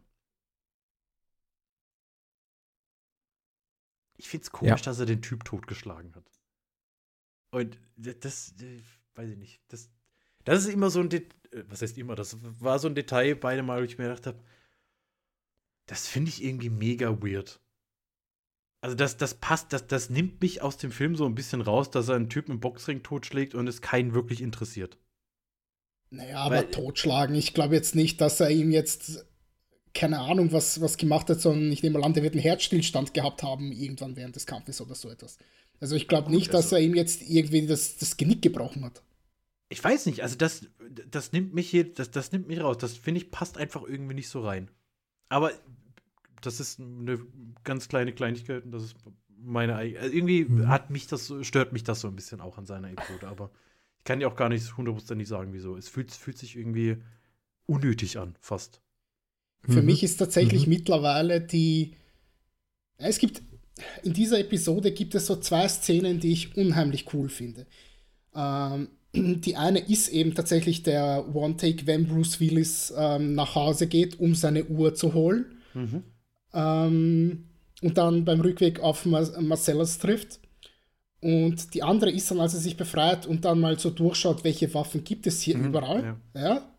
Ich find's komisch, Ja. dass er den Typ totgeschlagen hat. Und das, das weiß ich nicht, das, das ist immer so ein Det äh, was heißt immer, das war so ein Detail beide Mal, wo ich mir gedacht habe, das finde ich irgendwie mega weird. Also das, das passt, das, das nimmt mich aus dem Film so ein bisschen raus, dass er einen Typen im Boxring totschlägt und es keinen wirklich interessiert. Naja, aber Weil- totschlagen. Ich glaube jetzt nicht, dass er ihm jetzt, keine Ahnung, was, was gemacht hat, sondern ich nehme mal an, der wird einen Herzstillstand gehabt haben, irgendwann während des Kampfes oder so etwas. Also ich glaube nicht, dass also- er ihm jetzt irgendwie das, das Genick gebrochen hat. Ich weiß nicht, also das, das nimmt mich hier, das, das nimmt mich raus. Das finde ich passt einfach irgendwie nicht so rein. Aber das ist eine ganz kleine Kleinigkeit und das ist meine eigene. Also irgendwie hat mich das stört mich das so ein bisschen auch an seiner Episode, aber ich kann dir auch gar nicht hundertprozentig sagen, wieso. Es fühlt, fühlt sich irgendwie unnötig an, fast. Für Mhm. mich ist tatsächlich mittlerweile die. Es gibt. In dieser Episode gibt es so zwei Szenen, die ich unheimlich cool finde. Ähm, die eine ist eben tatsächlich der One-Take, wenn Bruce Willis ähm, nach Hause geht, um seine Uhr zu holen. Ähm, und dann beim Rückweg auf Mar Marcellus trifft. Und die andere ist dann, als er sich befreit und dann mal so durchschaut, welche Waffen gibt es hier überall. Ja.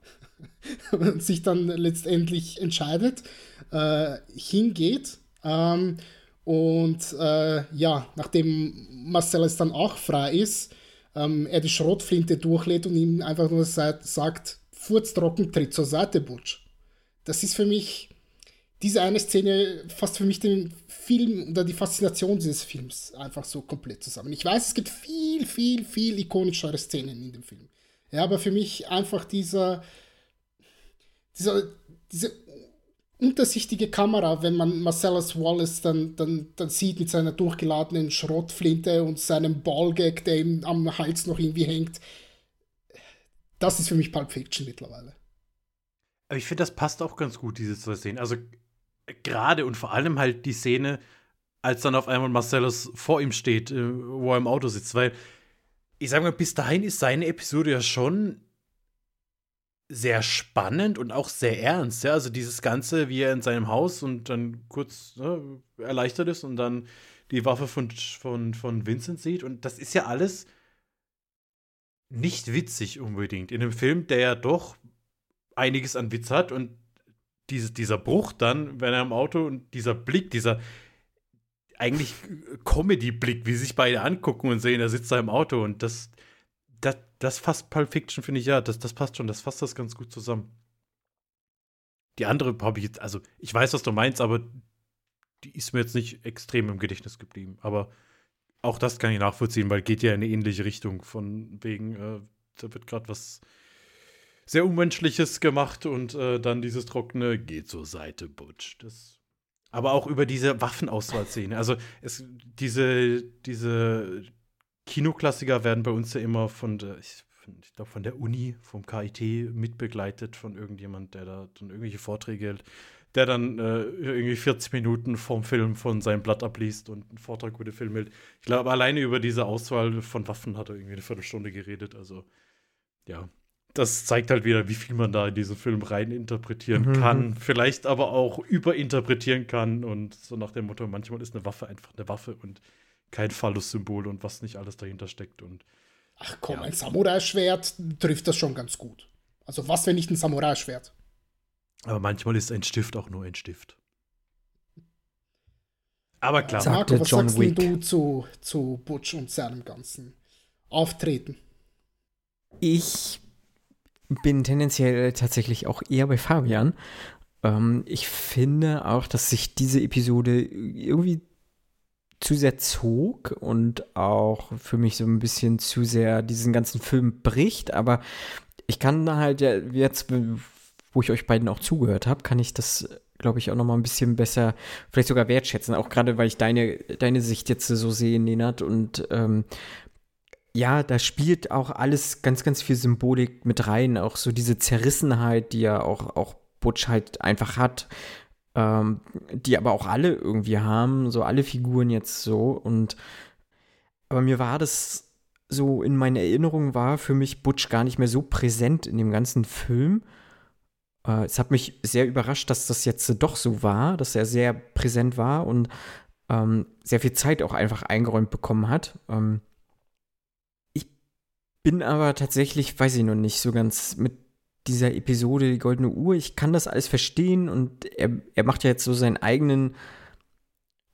und sich dann letztendlich entscheidet, äh, hingeht. Ähm, und äh, ja, nachdem Marcellus dann auch frei ist, ähm, er die Schrotflinte durchlädt und ihm einfach nur sa- sagt, furztrocken, tritt zur Seite, Butch. Das ist für mich, diese eine Szene fasst für mich den Film oder die Faszination dieses Films einfach so komplett zusammen. Ich weiß, es gibt viel, viel, viel ikonischere Szenen in dem Film. Ja, aber für mich einfach dieser, dieser, diese untersichtige Kamera, wenn man Marcellus Wallace dann, dann, dann sieht mit seiner durchgeladenen Schrotflinte und seinem Ballgag, der ihm am Hals noch irgendwie hängt. Das ist für mich Pulp Fiction mittlerweile. Aber ich finde, das passt auch ganz gut, diese zwei Szenen. Also, gerade und vor allem halt die Szene, als dann auf einmal Marcellus vor ihm steht, äh, wo er im Auto sitzt, weil ich sage mal, bis dahin ist seine Episode ja schon sehr spannend und auch sehr ernst. Ja? Also dieses Ganze, wie er in seinem Haus und dann kurz ne, erleichtert ist und dann die Waffe von, von, von Vincent sieht. Und das ist ja alles nicht witzig unbedingt. In einem Film, der ja doch einiges an Witz hat und diese, dieser Bruch dann, wenn er im Auto und dieser Blick, dieser eigentlich Comedy-Blick, wie sich beide angucken und sehen, er sitzt da im Auto und das, das, das fasst Pulp Fiction, finde ich, ja, das, das passt schon, das fasst das ganz gut zusammen. Die andere habe ich jetzt, also ich weiß, was du meinst, aber die ist mir jetzt nicht extrem im Gedächtnis geblieben. Aber auch das kann ich nachvollziehen, weil geht ja in eine ähnliche Richtung. Von wegen, äh, da wird gerade was sehr Unmenschliches gemacht und äh, dann dieses trockene geht zur Seite, Butch. Das, aber auch über diese Waffenauswahlszene. Also es, diese, diese Kinoklassiker werden bei uns ja immer von der, ich, ich glaube, von der Uni, vom KIT mitbegleitet von irgendjemand, der da dann irgendwelche Vorträge hält, der dann äh, irgendwie 40 Minuten vom Film von seinem Blatt abliest und einen Vortrag über den Film hält. Ich glaube, alleine über diese Auswahl von Waffen hat er irgendwie eine Viertelstunde geredet. Also, ja. Das zeigt halt wieder, wie viel man da in diesen Film rein interpretieren mhm. kann, vielleicht aber auch überinterpretieren kann und so nach dem Motto, manchmal ist eine Waffe einfach eine Waffe und kein Phallus-Symbol und was nicht alles dahinter steckt. Und, Ach komm, ja. ein Samurai-Schwert trifft das schon ganz gut. Also was, wenn nicht ein Samurai-Schwert? Aber manchmal ist ein Stift auch nur ein Stift. Aber klar. Sagte Marco, was John sagst Wick. du zu, zu Butch und seinem ganzen Auftreten? Ich bin tendenziell tatsächlich auch eher bei Fabian. Ähm, ich finde auch, dass sich diese Episode irgendwie zu sehr zog und auch für mich so ein bisschen zu sehr diesen ganzen Film bricht. Aber ich kann halt ja jetzt, wo ich euch beiden auch zugehört habe, kann ich das, glaube ich, auch noch mal ein bisschen besser, vielleicht sogar wertschätzen. Auch gerade, weil ich deine, deine Sicht jetzt so sehe, Nenat. Und ähm, ja, da spielt auch alles ganz, ganz viel Symbolik mit rein. Auch so diese Zerrissenheit, die ja auch, auch Butch halt einfach hat ähm, die aber auch alle irgendwie haben, so alle Figuren jetzt so. Und aber mir war das so in meiner Erinnerung war für mich Butch gar nicht mehr so präsent in dem ganzen Film. Äh, es hat mich sehr überrascht, dass das jetzt doch so war, dass er sehr präsent war und ähm, sehr viel Zeit auch einfach eingeräumt bekommen hat. Ähm, bin aber tatsächlich, weiß ich noch nicht, so ganz mit dieser Episode Die Goldene Uhr, ich kann das alles verstehen und er, er macht ja jetzt so seinen eigenen,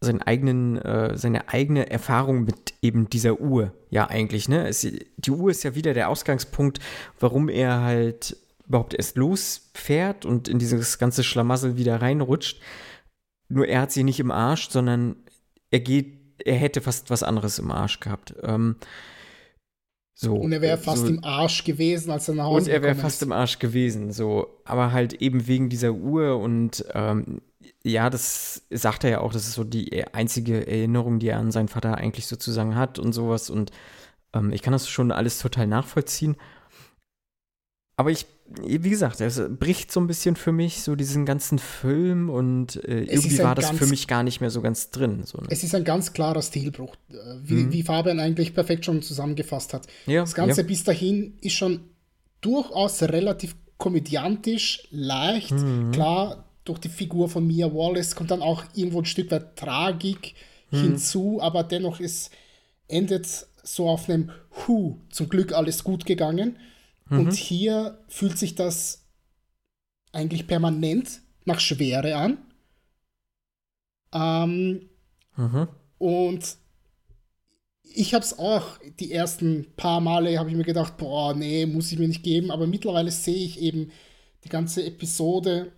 seinen eigenen, äh, seine eigene Erfahrung mit eben dieser Uhr, ja eigentlich, ne? Es, die Uhr ist ja wieder der Ausgangspunkt, warum er halt überhaupt erst losfährt und in dieses ganze Schlamassel wieder reinrutscht. Nur er hat sie nicht im Arsch, sondern er geht, er hätte fast was anderes im Arsch gehabt. Ähm, so, und er wäre äh, fast so, im Arsch gewesen, als er nach Hause Und er wäre fast im Arsch gewesen, so. Aber halt eben wegen dieser Uhr und ähm, ja, das sagt er ja auch, das ist so die einzige Erinnerung, die er an seinen Vater eigentlich sozusagen hat und sowas. Und ähm, ich kann das schon alles total nachvollziehen. Aber ich wie gesagt, es bricht so ein bisschen für mich so diesen ganzen Film und äh, irgendwie war das für mich gar nicht mehr so ganz drin. So, ne? Es ist ein ganz klarer Stilbruch, äh, wie, mhm. wie, Fabian eigentlich perfekt schon zusammengefasst hat. Ja, das Ganze ja. bis dahin ist schon durchaus relativ komödiantisch, leicht, mhm. klar, durch die Figur von Mia Wallace kommt dann auch irgendwo ein Stück weit Tragik mhm. hinzu, aber dennoch ist, endet so auf einem Hu, zum Glück alles gut gegangen. Mhm. Und hier fühlt sich das eigentlich permanent nach Schwere an. Ähm, mhm. Und ich habe es auch die ersten paar Male habe ich mir gedacht, boah, nee, muss ich mir nicht geben. Aber mittlerweile sehe ich eben die ganze Episode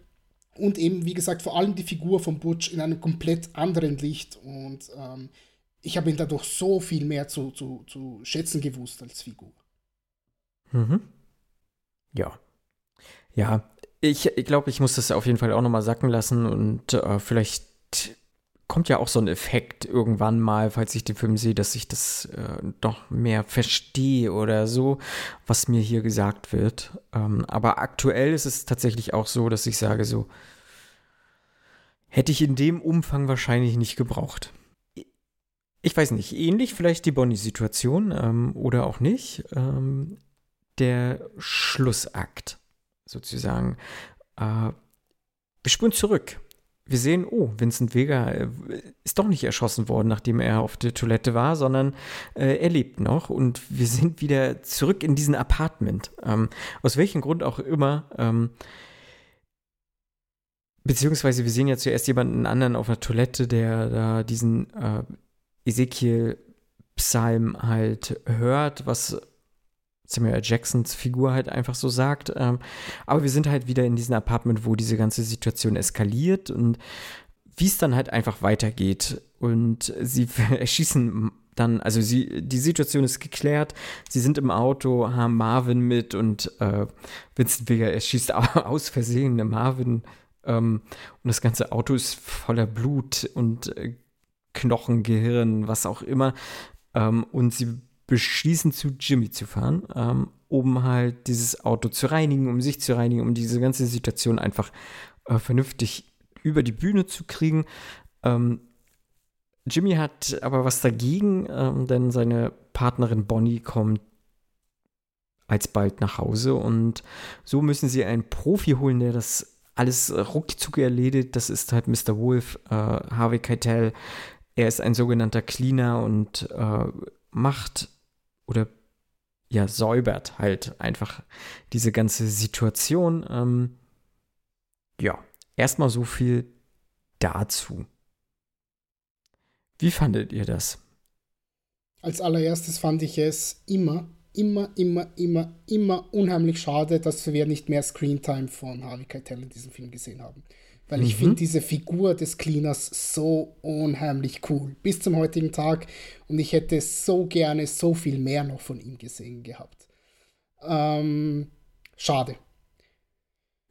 und eben, wie gesagt, vor allem die Figur von Butch in einem komplett anderen Licht. Und ähm, ich habe ihn dadurch so viel mehr zu, zu, zu schätzen gewusst als Figur. Mhm. Ja. Ja, ich, ich glaube, ich muss das auf jeden Fall auch nochmal sacken lassen und äh, vielleicht kommt ja auch so ein Effekt irgendwann mal, falls ich den Film sehe, dass ich das äh, doch mehr verstehe oder so, was mir hier gesagt wird. Ähm, aber aktuell ist es tatsächlich auch so, dass ich sage so, hätte ich in dem Umfang wahrscheinlich nicht gebraucht. Ich weiß nicht, ähnlich vielleicht die Bonnie-Situation ähm, oder auch nicht. Ähm, der Schlussakt sozusagen. Äh, wir spulen zurück. Wir sehen, oh, Vincent Vega äh, ist doch nicht erschossen worden, nachdem er auf der Toilette war, sondern äh, er lebt noch und wir sind wieder zurück in diesen Apartment. Ähm, aus welchem Grund auch immer. Ähm, beziehungsweise wir sehen ja zuerst jemanden anderen auf der Toilette, der da diesen äh, Ezekiel-Psalm halt hört, was Samuel Jacksons Figur halt einfach so sagt. Ähm, aber wir sind halt wieder in diesem Apartment, wo diese ganze Situation eskaliert und wie es dann halt einfach weitergeht. Und sie erschießen dann, also sie, die Situation ist geklärt, sie sind im Auto, haben Marvin mit und äh, Vincent Vega erschießt aus Versehen eine Marvin. Ähm, und das ganze Auto ist voller Blut und äh, Knochen, Gehirn, was auch immer. Ähm, und sie beschließen, zu Jimmy zu fahren, ähm, um halt dieses Auto zu reinigen, um sich zu reinigen, um diese ganze Situation einfach äh, vernünftig über die Bühne zu kriegen. Ähm, Jimmy hat aber was dagegen, ähm, denn seine Partnerin Bonnie kommt alsbald nach Hause und so müssen sie einen Profi holen, der das alles ruckzuck erledigt. Das ist halt Mr. Wolf, äh, Harvey Keitel. Er ist ein sogenannter Cleaner und äh, macht oder ja, säubert halt einfach diese ganze Situation. Ähm, ja, erstmal so viel dazu. Wie fandet ihr das? Als allererstes fand ich es immer, immer, immer, immer, immer unheimlich schade, dass wir nicht mehr Screentime von Harvey Keitel in diesem Film gesehen haben. Weil mhm. ich finde diese Figur des Cleaners so unheimlich cool. Bis zum heutigen Tag. Und ich hätte so gerne so viel mehr noch von ihm gesehen gehabt. Ähm, schade.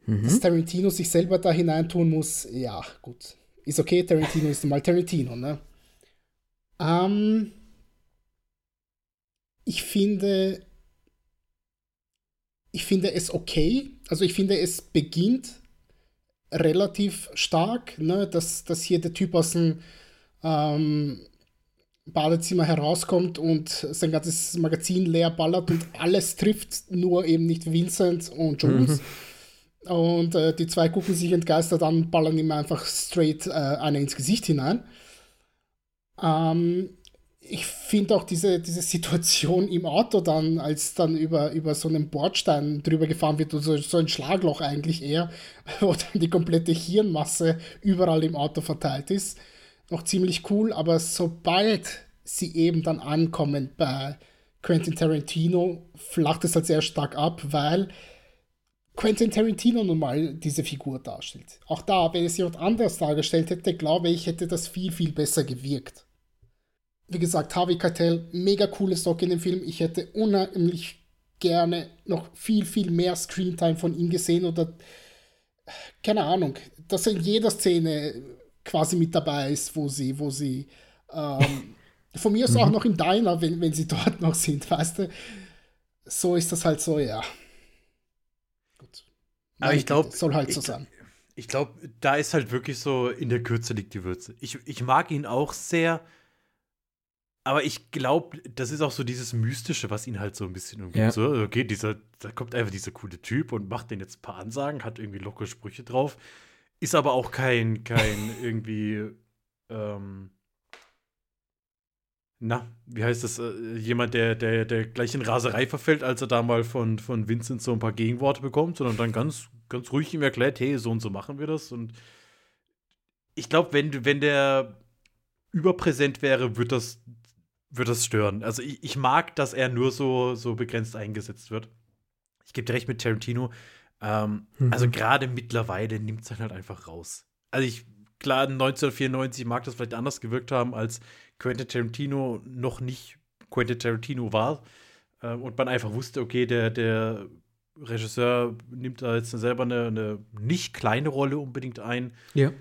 Mhm. Dass Tarantino sich selber da hineintun muss, ja, gut. Ist okay, Tarantino ist mal Tarantino, ne? Ähm, ich finde, ich finde es okay. Also ich finde, es beginnt relativ stark, ne? dass, dass hier der Typ aus dem ähm, Badezimmer herauskommt und sein ganzes Magazin leer ballert und alles trifft, nur eben nicht Vincent und Jules. Mhm. Und äh, die zwei gucken sich entgeistert an, ballern ihm einfach straight äh, eine ins Gesicht hinein. Ähm, ich finde auch diese, diese Situation im Auto dann, als dann über, über so einen Bordstein drüber gefahren wird, so, so ein Schlagloch eigentlich eher, wo dann die komplette Hirnmasse überall im Auto verteilt ist, noch ziemlich cool, aber sobald sie eben dann ankommen bei Quentin Tarantino, flacht es halt sehr stark ab, weil Quentin Tarantino nun mal diese Figur darstellt. Auch da, wenn es jemand anders dargestellt hätte, glaube ich, hätte das viel, viel besser gewirkt wie gesagt, Harvey Keitel, mega coole Stock in dem Film. Ich hätte unheimlich gerne noch viel, viel mehr Screentime von ihm gesehen oder keine Ahnung, dass er in jeder Szene quasi mit dabei ist, wo sie, wo sie ähm, von mir aus auch mhm. noch im Diner, wenn, wenn sie dort noch sind, weißt du. So ist das halt so, ja. Gut. Aber ich glaube, soll halt so sein. Ich glaube, da ist halt wirklich so, in der Kürze liegt die Würze. Ich, ich mag ihn auch sehr, aber ich glaube, das ist auch so dieses Mystische, was ihn halt so ein bisschen umgibt. Ja. So, okay, dieser, da kommt einfach dieser coole Typ und macht den jetzt ein paar Ansagen, hat irgendwie lockere Sprüche drauf, ist aber auch kein, kein irgendwie, ähm, na, wie heißt das, äh, jemand, der, der, der gleich in Raserei verfällt, als er da mal von, von Vincent so ein paar Gegenworte bekommt, sondern dann ganz, ganz ruhig ihm erklärt, hey, so und so machen wir das. Und ich glaube, wenn, wenn der überpräsent wäre, wird das wird das stören. Also ich, ich, mag, dass er nur so, so begrenzt eingesetzt wird. Ich gebe dir recht mit Tarantino. Ähm, mhm. Also gerade mittlerweile nimmt es halt einfach raus. Also ich, klar, 1994 mag das vielleicht anders gewirkt haben, als Quentin Tarantino noch nicht Quentin Tarantino war. Äh, und man einfach wusste, okay, der, der Regisseur nimmt da jetzt selber eine, eine nicht kleine Rolle unbedingt ein. Ja.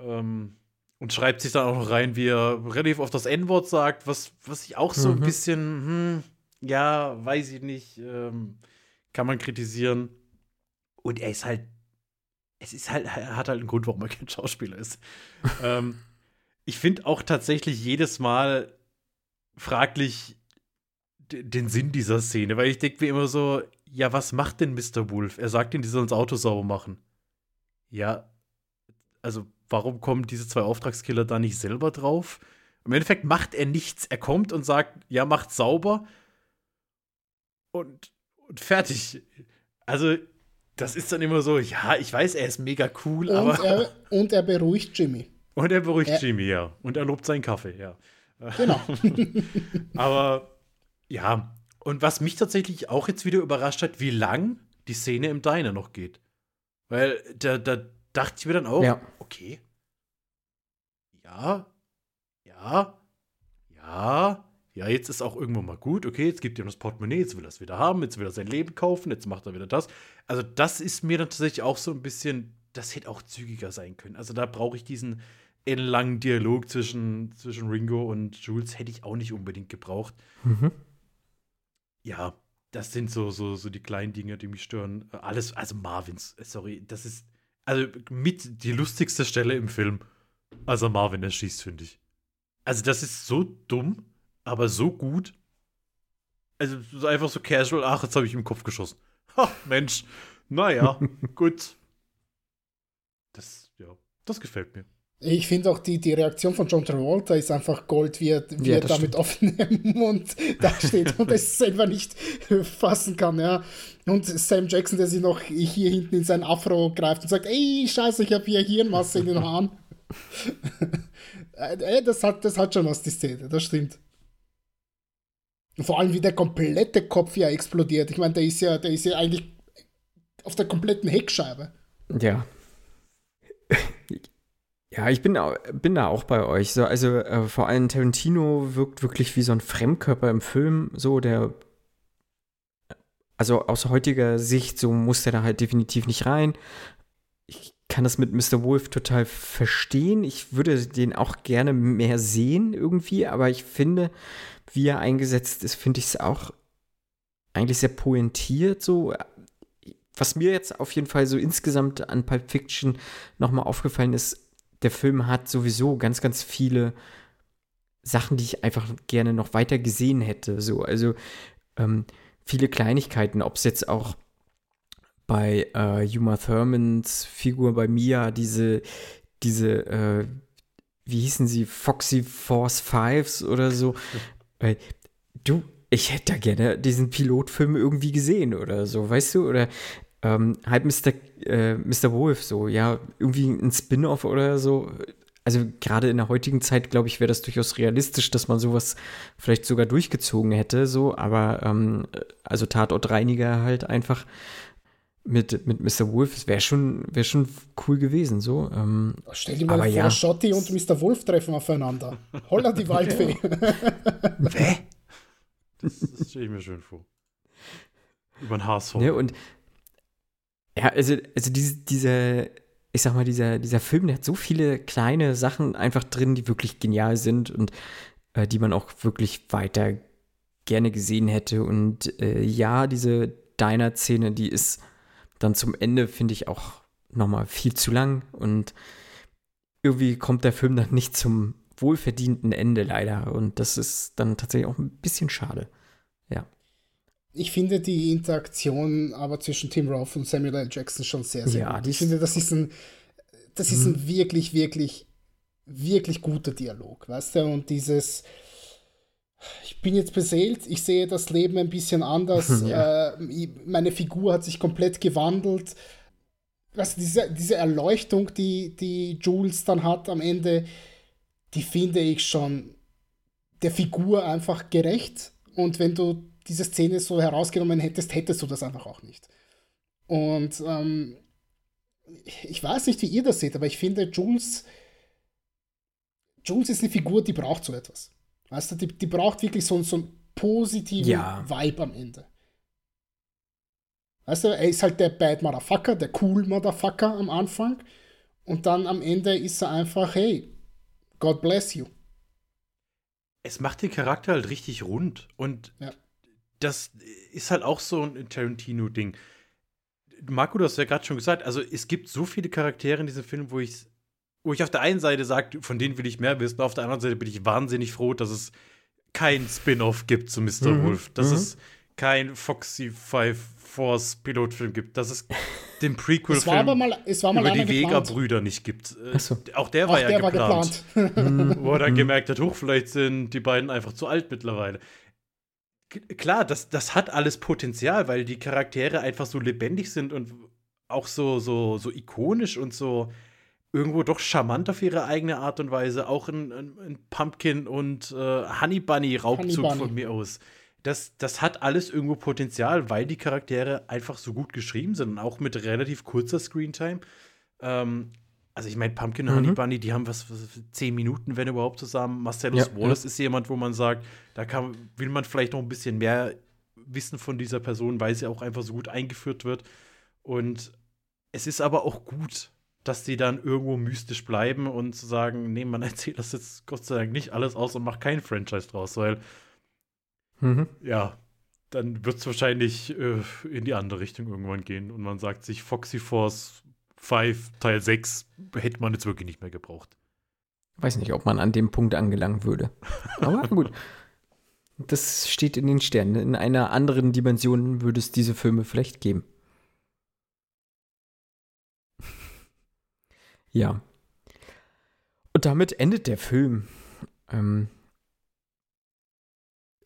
Ähm, und schreibt sich dann auch noch rein, wie er relativ oft das N-Wort sagt, was, was ich auch so mhm. ein bisschen, hm, ja, weiß ich nicht, ähm, kann man kritisieren. Und er ist halt es ist halt, er hat halt einen Grund, warum er kein Schauspieler ist. ähm, ich finde auch tatsächlich jedes Mal fraglich den Sinn dieser Szene, weil ich denke mir immer so, ja, was macht denn Mr. Wolf? Er sagt ihnen, die sollen das Auto sauber machen. Ja, also warum kommen diese zwei Auftragskiller da nicht selber drauf? Im Endeffekt macht er nichts. Er kommt und sagt, ja, macht sauber und, und fertig. Also, das ist dann immer so, ja, ich weiß, er ist mega cool, und aber. Er, und er beruhigt Jimmy. Und er beruhigt Er- Jimmy, ja. Und er lobt seinen Kaffee, ja. Genau. Aber ja, und was mich tatsächlich auch jetzt wieder überrascht hat, wie lang die Szene im Diner noch geht. Weil da, da dachte ich mir dann auch, Ja. okay. Ja, ja, ja, ja, jetzt ist auch irgendwann mal gut, okay, jetzt gibt ihm das Portemonnaie, jetzt will er es wieder haben, jetzt will er sein Leben kaufen, jetzt macht er wieder das. Also, das ist mir dann tatsächlich auch so ein bisschen, das hätte auch zügiger sein können. Also, da brauche ich diesen ellenlangen Dialog zwischen, zwischen Ringo und Jules, hätte ich auch nicht unbedingt gebraucht. Mhm. Ja, das sind so, so, so die kleinen Dinge, die mich stören. Alles, also Marvins, sorry, das ist also mit die lustigste Stelle im Film, als er Marvin erschießt, finde ich. Also, das ist so dumm, aber so gut. Also, es ist einfach so casual, ach, jetzt habe ich ihm im Kopf geschossen. Ha, Mensch. Naja, gut. Das, ja, das gefällt mir. Ich finde auch die, die Reaktion von John Travolta ist einfach Gold, wie er, wie Ja, er das da mit offenem Mund dasteht und es selber nicht fassen kann, ja. Und Sam Jackson, der sich noch hier hinten in sein Afro greift und sagt, ey, scheiße, ich habe hier Hirnmasse in den Haaren. Äh, das, hat, das hat schon was, die Szene, das stimmt. Vor allem, wie der komplette Kopf ja explodiert. Ich meine, der ist ja, der ist ja eigentlich auf der kompletten Heckscheibe. Ja. Ja, ich bin, bin da auch bei euch. So, also äh, vor allem Tarantino wirkt wirklich wie so ein Fremdkörper im Film, so der also aus heutiger Sicht, so muss der da halt definitiv nicht rein. Ich kann das mit Mr. Wolf total verstehen. Ich würde den auch gerne mehr sehen irgendwie, aber ich finde, wie er eingesetzt ist, finde ich es auch eigentlich sehr pointiert so. Was mir jetzt auf jeden Fall so insgesamt an Pulp Fiction nochmal aufgefallen ist, der Film hat sowieso ganz, ganz viele Sachen, die ich einfach gerne noch weiter gesehen hätte. So, also ähm, viele Kleinigkeiten, ob es jetzt auch bei äh, Uma Thurmans Figur bei Mia, diese, diese, äh, wie hießen sie, Foxy Force Fives oder so. Weil, du, ich hätte da gerne diesen Pilotfilm irgendwie gesehen oder so, weißt du? Oder ähm, halt Mr. Äh, Mr. Wolf so, ja, irgendwie ein Spin-off oder so. Also gerade in der heutigen Zeit, glaube ich, wäre das durchaus realistisch, dass man sowas vielleicht sogar durchgezogen hätte, so, aber ähm, also Tatortreiniger halt einfach mit, mit Mr. Wolf, das wäre schon, wär schon cool gewesen, so. Ähm, Stell dir mal Aber vor, ja. Schotti und Mr. Wolf treffen aufeinander. Holla die Waldfee. Das, das stelle ich mir schön vor. Über den HSV. Ne, und ja, also, also diese, dieser, ich sag mal, dieser, dieser Film, der hat so viele kleine Sachen einfach drin, die wirklich genial sind und äh, die man auch wirklich weiter gerne gesehen hätte. Und äh, ja, diese Diner-Szene, die ist dann zum Ende, finde ich, auch nochmal viel zu lang und irgendwie kommt der Film dann nicht zum wohlverdienten Ende leider. Und das ist dann tatsächlich auch ein bisschen schade. Ja. Ich finde die Interaktion aber zwischen Tim Roth und Samuel L. Jackson schon sehr, sehr Ja, gut. Ich Mhm. finde, das ist ein, das ist ein wirklich, wirklich, wirklich guter Dialog, weißt du? Und dieses, ich bin jetzt beseelt, ich sehe das Leben ein bisschen anders, Ja. äh, meine Figur hat sich komplett gewandelt. Weißt du, diese, diese Erleuchtung, die, die Jules dann hat am Ende, die finde ich schon der Figur einfach gerecht. Und wenn du diese Szene so herausgenommen hättest, hättest du das einfach auch nicht. Und ähm, ich weiß nicht, wie ihr das seht, aber ich finde, Jules, Jules ist eine Figur, die braucht so etwas. Weißt du, die, die braucht wirklich so, so einen positiven Ja. Vibe am Ende. Weißt du, er ist halt der Bad Motherfucker, der Cool Motherfucker am Anfang. Und dann am Ende ist er einfach, hey, God bless you. es macht den Charakter halt richtig rund. Und Ja. Das ist halt auch so ein Tarantino-Ding. Marco, du hast ja gerade schon gesagt, also es gibt so viele Charaktere in diesem Film, wo ich, wo ich auf der einen Seite sage, von denen will ich mehr wissen, auf der anderen Seite bin ich wahnsinnig froh, dass es kein Spin-off gibt zu Mr. Mhm, Wolf, dass mhm. es kein Foxy Five Force Pilotfilm gibt, dass es den Prequel-Film Es war aber mal, es war mal über die geplant. Vega-Brüder nicht gibt. Äh, so. Auch der Auch war ja der war geplant. geplant. Wo er dann gemerkt hat, hoch, vielleicht sind die beiden einfach zu alt mittlerweile. Klar, das, das hat alles Potenzial, weil die Charaktere einfach so lebendig sind und auch so, so, so ikonisch und so irgendwo doch charmant auf ihre eigene Art und Weise. Auch ein, ein, ein Pumpkin und äh, Honey Bunny Raubzug Honey Bunny. von mir aus. Das, das hat alles irgendwo Potenzial, weil die Charaktere einfach so gut geschrieben sind und auch mit relativ kurzer Screentime. Ähm, also ich meine, Pumpkin und Mhm. Honey Bunny, die haben was, was zehn Minuten, wenn überhaupt, zusammen. Marcellus Ja, Wallace ist jemand, wo man sagt, da kann, will man vielleicht noch ein bisschen mehr wissen von dieser Person, weil sie auch einfach so gut eingeführt wird. Und es ist aber auch gut, dass die dann irgendwo mystisch bleiben und zu sagen, nee, man erzählt das jetzt Gott sei Dank nicht alles aus und macht kein Franchise draus, weil Mhm. ja, dann wird es wahrscheinlich äh, in die andere Richtung irgendwann gehen und man sagt sich, Foxy Force 5 Teil 6 hätte man jetzt wirklich nicht mehr gebraucht. Weiß nicht, ob man an dem Punkt angelangen würde. Aber gut. Das steht in den Sternen. In einer anderen Dimension würde es diese Filme vielleicht geben. Ja. Und damit endet der Film. Ähm,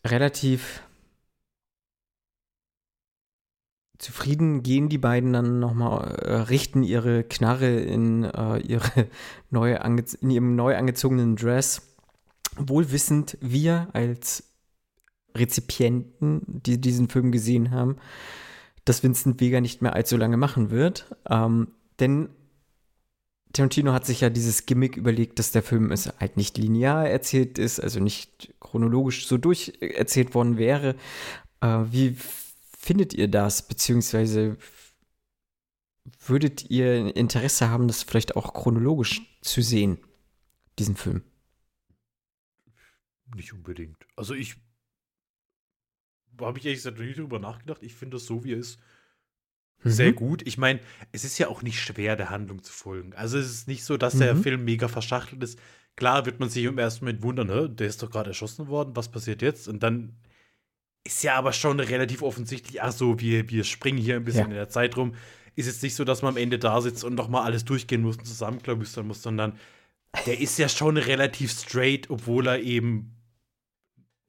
relativ zufrieden gehen die beiden dann nochmal, äh, richten ihre Knarre in, äh, ihre neu in ihrem neu angezogenen Dress. Wohl wissend, wir als Rezipienten, die diesen Film gesehen haben, dass Vincent Vega nicht mehr allzu lange machen wird. Ähm, denn Tarantino hat sich ja dieses Gimmick überlegt, dass der Film es halt nicht linear erzählt ist, also nicht chronologisch so durcherzählt worden wäre. Äh, wie findet ihr das? Beziehungsweise würdet ihr Interesse haben, das vielleicht auch chronologisch zu sehen, diesen Film? Nicht unbedingt. Also ich habe ich ehrlich gesagt noch nie drüber nachgedacht. Ich finde das so, wie er ist, sehr Mhm. gut. Ich meine, es ist ja auch nicht schwer, der Handlung zu folgen. Also es ist nicht so, dass der Mhm. Film mega verschachtelt ist. Klar wird man sich im ersten Moment wundern, der ist doch gerade erschossen worden, was passiert jetzt? Und dann ist ja aber schon relativ offensichtlich, ach so, wir, wir springen hier ein bisschen Ja. in der Zeit rum. Ist jetzt nicht so, dass man am Ende da sitzt und nochmal alles durchgehen muss und zusammenklabüstern muss, sondern der ist ja schon relativ straight, obwohl er eben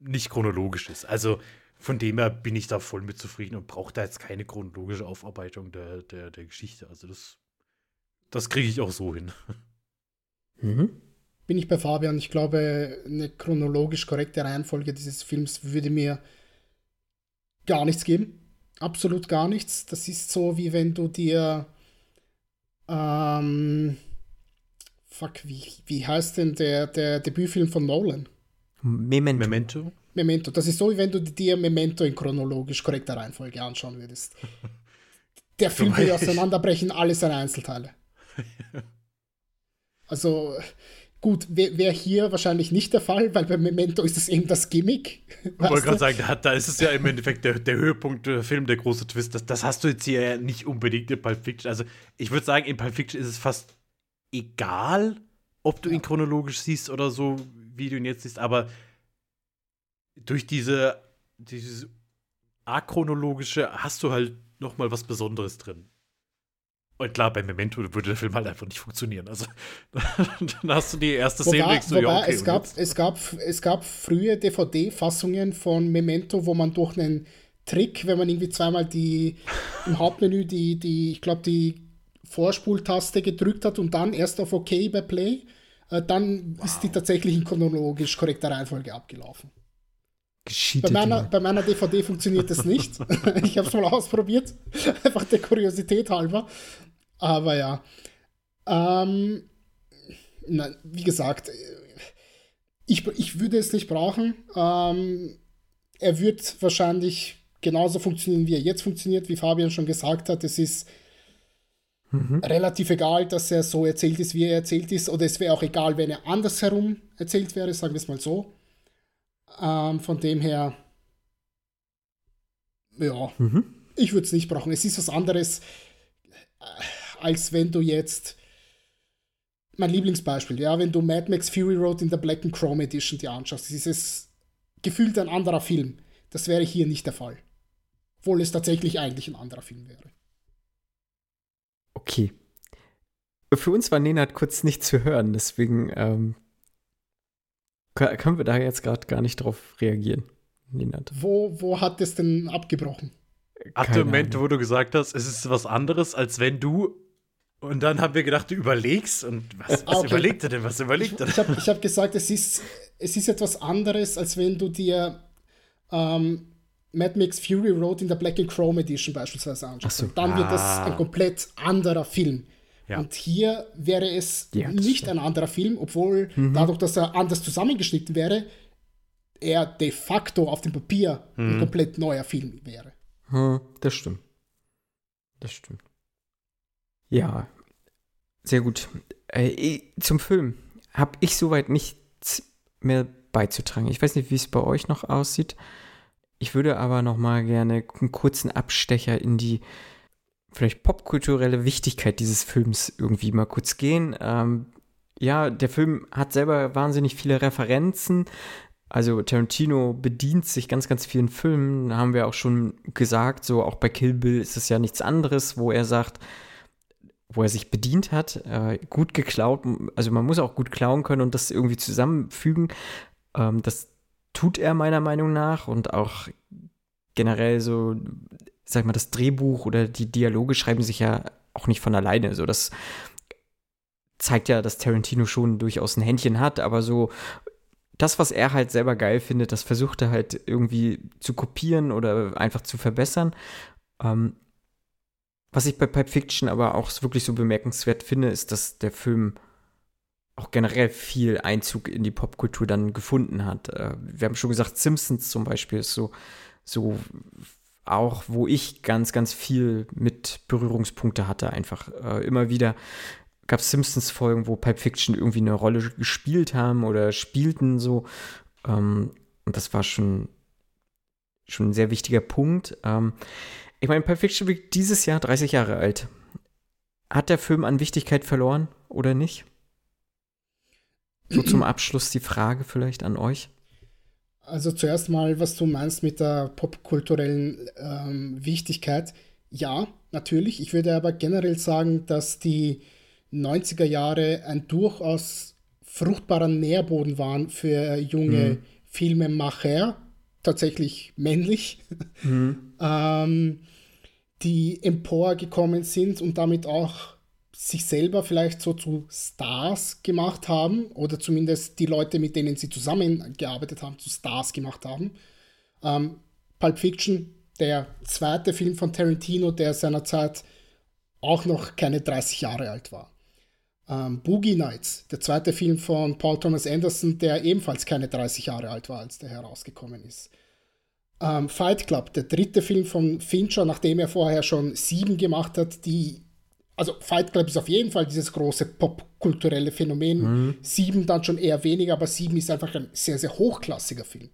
nicht chronologisch ist. Also von dem her bin ich da voll mit zufrieden und brauche da jetzt keine chronologische Aufarbeitung der, der, der Geschichte. Also das, das kriege ich auch so hin. Mhm. Bin ich bei Fabian. Ich glaube, eine chronologisch korrekte Reihenfolge dieses Films würde mir gar nichts geben. Absolut gar nichts. Das ist so, wie wenn du dir. Ähm, fuck, wie, wie heißt denn der, der Debütfilm von Nolan? Memento. Memento? Memento. Das ist so, wie wenn du dir Memento in chronologisch korrekter Reihenfolge anschauen würdest. Der Film will auseinanderbrechen, alle seine Einzelteile. Also, gut, wäre wär hier wahrscheinlich nicht der Fall, weil bei Memento ist es eben das Gimmick. Ich wollte gerade sagen, da, da ist es ja im Endeffekt der, der Höhepunkt der Film, der große Twist. Das, das hast du jetzt hier ja nicht unbedingt in Pulp Fiction. Also, ich würde sagen, in Pulp Fiction ist es fast egal, ob du ihn chronologisch siehst oder so, wie du ihn jetzt siehst, aber durch diese, dieses achronologische hast du halt noch mal was Besonderes drin. Und klar, bei Memento würde der Film halt einfach nicht funktionieren. Also, dann hast du die erste Szene Wobei, denkst du, wobei ja, okay. es, gab, jetzt? es, gab, es gab frühe DVD-Fassungen von Memento, wo man durch einen Trick, wenn man irgendwie zweimal die im Hauptmenü die, die ich glaube, die Vorspultaste gedrückt hat und dann erst auf OK bei Play, äh, dann ist die tatsächlich in chronologisch korrekter Reihenfolge abgelaufen. Bei meiner, bei meiner DVD funktioniert das nicht. ich habe es mal ausprobiert. Einfach der Kuriosität halber. Aber ja. Ähm, na, wie gesagt, ich, ich würde es nicht brauchen. Ähm, er wird wahrscheinlich genauso funktionieren, wie er jetzt funktioniert, wie Fabian schon gesagt hat. Es ist relativ egal, dass er so erzählt ist, wie er erzählt ist. Oder es wäre auch egal, wenn er andersherum erzählt wäre, sagen wir es mal so. Ähm, von dem her, ja, Mhm. ich würde es nicht brauchen. Es ist was anderes, als wenn du jetzt mein Lieblingsbeispiel, ja, wenn du Mad Max Fury Road in der Black and Chrome Edition dir anschaust, ist es gefühlt ein anderer Film. Das wäre hier nicht der Fall. Obwohl es tatsächlich eigentlich ein anderer Film wäre. Okay. Für uns war Nenad kurz nicht zu hören, deswegen ähm, können wir da jetzt gerade gar nicht drauf reagieren. Nenad. Wo, wo hat es denn abgebrochen? Ab dem Moment, wo du gesagt hast, es ist was anderes, als wenn du. Und dann haben wir gedacht, du überlegst. Und was, was okay. überlegt er denn? Was überlegt er denn? Ich, ich habe hab gesagt, es ist, es ist etwas anderes, als wenn du dir ähm, Mad Max Fury Road in der Black and Chrome Edition beispielsweise anschaust. So. Dann ah. wird das ein ah. komplett anderer Film. Ja. Und hier wäre es ja, nicht ein anderer Film, obwohl mhm. dadurch, dass er anders zusammengeschnitten wäre, er de facto auf dem Papier mhm. ein komplett neuer Film wäre. Hm, das stimmt. Das stimmt. Ja, sehr gut. Äh, zum Film habe ich soweit nichts mehr beizutragen. Ich weiß nicht, wie es bei euch noch aussieht. Ich würde aber noch mal gerne einen kurzen Abstecher in die vielleicht popkulturelle Wichtigkeit dieses Films irgendwie mal kurz gehen. Ähm, ja, der Film hat selber wahnsinnig viele Referenzen. Also Tarantino bedient sich ganz, ganz vielen Filmen, haben wir auch schon gesagt, so auch bei Kill Bill ist es ja nichts anderes, wo er sagt, wo er sich bedient hat, äh, gut geklaut, also man muss auch gut klauen können und das irgendwie zusammenfügen. Ähm, das tut er meiner Meinung nach und auch generell so, sag mal, das Drehbuch oder die Dialoge schreiben sich ja auch nicht von alleine. So, das zeigt ja, dass Tarantino schon durchaus ein Händchen hat, aber so das, was er halt selber geil findet, das versucht er halt irgendwie zu kopieren oder einfach zu verbessern. Ähm, was ich bei Pipe Fiction aber auch wirklich so bemerkenswert finde, ist, dass der Film auch generell viel Einzug in die Popkultur dann gefunden hat. Äh, wir haben schon gesagt, Simpsons zum Beispiel ist so, so auch, wo ich ganz, ganz viel mit Berührungspunkte hatte, einfach äh, immer wieder gab es Simpsons-Folgen, wo Pipe Fiction irgendwie eine Rolle gespielt haben oder spielten so. Ähm, und das war schon, schon ein sehr wichtiger Punkt. Ich meine, Pipe Fiction wird dieses Jahr 30 Jahre alt. Hat der Film an Wichtigkeit verloren oder nicht? So zum Abschluss die Frage vielleicht an euch. Also zuerst mal, was du meinst mit der popkulturellen ähm, Wichtigkeit. Ja, natürlich. Ich würde aber generell sagen, dass die 90er Jahre ein durchaus fruchtbarer Nährboden waren für junge mhm. Filmemacher, tatsächlich männlich, mhm. ähm, die emporgekommen sind und damit auch sich selber vielleicht so zu Stars gemacht haben oder zumindest die Leute, mit denen sie zusammengearbeitet haben, zu Stars gemacht haben. Ähm, Pulp Fiction, der zweite Film von Tarantino, der seinerzeit auch noch keine 30 Jahre alt war ähm, Boogie Nights, der zweite Film von Paul Thomas Anderson, der ebenfalls keine 30 Jahre alt war, als der herausgekommen ist. Ähm, Fight Club, der dritte Film von Fincher, nachdem er vorher schon sieben gemacht hat, die also Fight Club ist auf jeden Fall dieses große popkulturelle Phänomen. Mhm. Sieben dann schon eher weniger, aber sieben ist einfach ein sehr, sehr hochklassiger Film.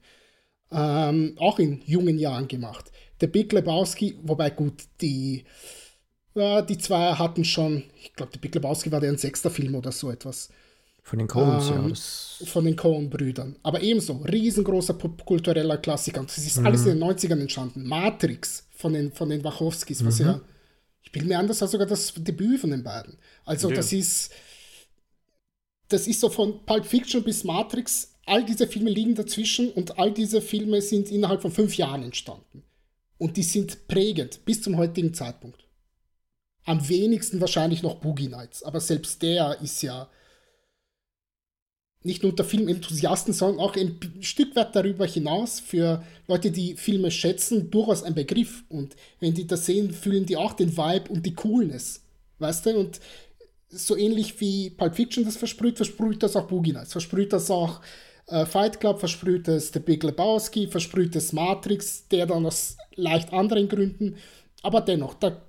Ähm, auch in jungen Jahren gemacht. Der Big Lebowski, wobei gut, die ja, die zwei hatten schon, ich glaube, der Big Lebowski war deren sechster Film oder so etwas. Von den Coens, ähm, ja. von den Coen-Brüdern. Aber ebenso, riesengroßer popkultureller Klassiker. Und das ist mhm. alles in den 90ern entstanden. Matrix von den, von den Wachowskis, was mhm. ja, ich bin mir an, das war sogar das Debüt von den beiden. Also, ja. das ist, das ist so von Pulp Fiction bis Matrix, all diese Filme liegen dazwischen und all diese Filme sind innerhalb von fünf Jahren entstanden. Und die sind prägend bis zum heutigen Zeitpunkt. Am wenigsten wahrscheinlich noch Boogie Nights, aber selbst der ist ja nicht nur unter Filmenthusiasten, sondern auch ein Stück weit darüber hinaus für Leute, die Filme schätzen, durchaus ein Begriff. Und wenn die das sehen, fühlen die auch den Vibe und die Coolness. Weißt du? Und so ähnlich wie Pulp Fiction das versprüht, versprüht das auch Boogie Nights, versprüht das auch äh, Fight Club, versprüht das The Big Lebowski, versprüht das Matrix, der dann aus leicht anderen Gründen. Aber dennoch, da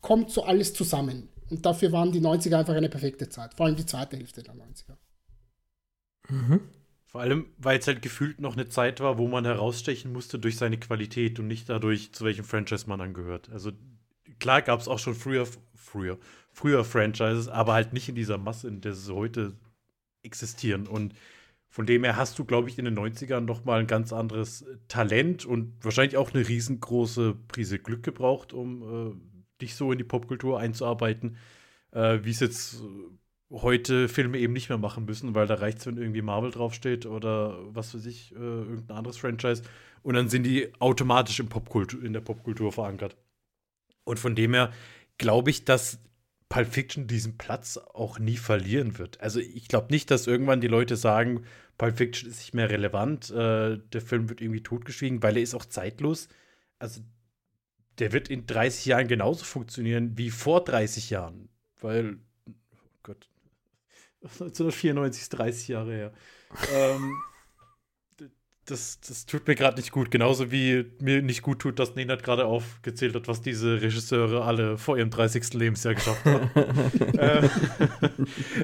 kommt so alles zusammen. Und dafür waren die 90er einfach eine perfekte Zeit. Vor allem die zweite Hälfte der 90er. Mhm. Vor allem, weil es halt gefühlt noch eine Zeit war, wo man herausstechen musste durch seine Qualität und nicht dadurch, zu welchem Franchise man angehört. Also klar gab es auch schon früher, früher, früher Franchises, aber halt nicht in dieser Masse, in der sie heute existieren. Und von dem her hast du, glaube ich, in den 90ern noch mal ein ganz anderes Talent und wahrscheinlich auch eine riesengroße Prise Glück gebraucht, um äh, dich so in die Popkultur einzuarbeiten, äh, wie es jetzt heute Filme eben nicht mehr machen müssen, weil da reicht es, wenn irgendwie Marvel draufsteht oder was weiß ich, äh, irgendein anderes Franchise. Und dann sind die automatisch im Popkultur, in der Popkultur verankert. Und von dem her glaube ich, dass Pulp Fiction diesen Platz auch nie verlieren wird. Also ich glaube nicht, dass irgendwann die Leute sagen, Pulp Fiction ist nicht mehr relevant, äh, der Film wird irgendwie totgeschwiegen, weil er ist auch zeitlos. Also der wird in 30 Jahren genauso funktionieren wie vor 30 Jahren. Weil, oh Gott, 1994 ist 30 Jahre her. ähm, das, das tut mir gerade nicht gut. Genauso wie mir nicht gut tut, dass Nenad gerade aufgezählt hat, was diese Regisseure alle vor ihrem 30. Lebensjahr geschafft haben. ähm,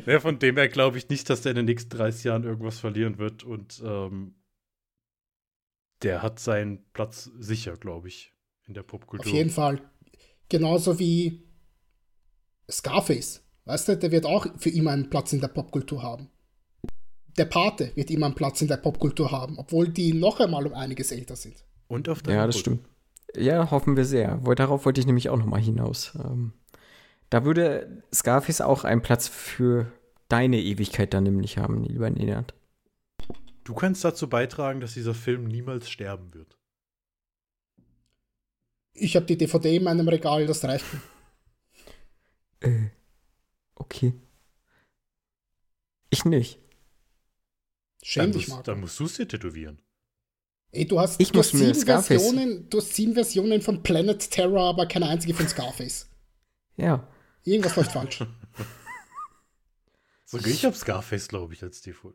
ja, von dem her glaube ich nicht, dass der in den nächsten 30 Jahren irgendwas verlieren wird. Und ähm, der hat seinen Platz sicher, glaube ich, in der Popkultur. Auf jeden Fall. Genauso wie Scarface. Weißt du, der wird auch für immer einen Platz in der Popkultur haben. Der Pate wird immer einen Platz in der Popkultur haben, obwohl die noch einmal um einiges älter sind. Und auf Ja, das stimmt. Ja, hoffen wir sehr. Darauf wollte ich nämlich auch noch mal hinaus. Ähm, da würde Scarface auch einen Platz für deine Ewigkeit dann nämlich haben, lieber Nenad. Du kannst dazu beitragen, dass dieser Film niemals sterben wird. Ich habe die DVD in meinem Regal, das reicht. Äh, okay. Ich nicht. Schäm dann dich, Marco. Dann musst du es dir tätowieren. Ey, du hast, Ich du muss hast sieben Versionen, du hast sieben Versionen von Planet Terror, aber keine einzige von Scarface. Ja. Irgendwas läuft falsch. Sogar ich habe Scarface, glaube ich, als DV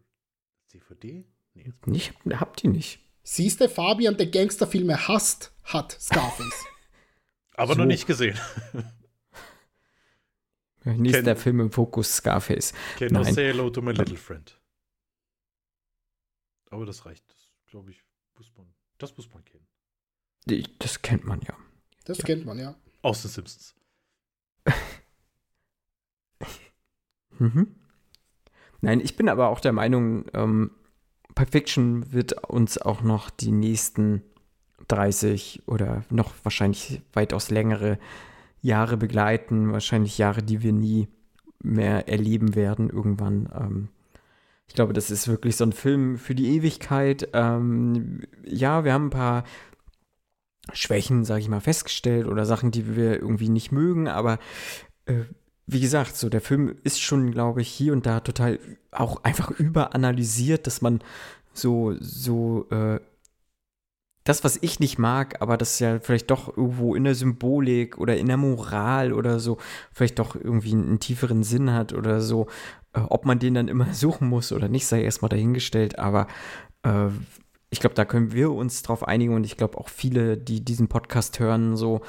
DVD. Nee. Ich hab, hab die nicht. Siehst du, Fabian, der Gangsterfilme hasst, hat Scarface. Aber So. noch nicht gesehen. Nächster Ken- Film im Fokus Scarface. Can I Nein. say hello to my little friend? Aber das reicht. Das, glaube ich, muss man, das muss man kennen. Das kennt man ja. Das Ja. kennt man, ja. Aus den Simpsons. Mhm. Nein, ich bin aber auch der Meinung, ähm, Pulp Fiction wird uns auch noch die nächsten 30 oder noch wahrscheinlich weitaus längere Jahre begleiten. Wahrscheinlich Jahre, die wir nie mehr erleben werden irgendwann. Ähm, ich glaube, das ist wirklich so ein Film für die Ewigkeit. Ähm, ja, wir haben ein paar Schwächen, sage ich mal, festgestellt oder Sachen, die wir irgendwie nicht mögen, aber äh, wie gesagt, so der Film ist schon, glaube ich, hier und da total auch einfach überanalysiert, dass man so, so, äh, das, was ich nicht mag, aber das ja vielleicht doch irgendwo in der Symbolik oder in der Moral oder so, vielleicht doch irgendwie einen, einen tieferen Sinn hat oder so. Äh, ob man den dann immer suchen muss oder nicht, sei erstmal dahingestellt, aber äh, ich glaube, da können wir uns drauf einigen und ich glaube auch viele, die diesen Podcast hören, so,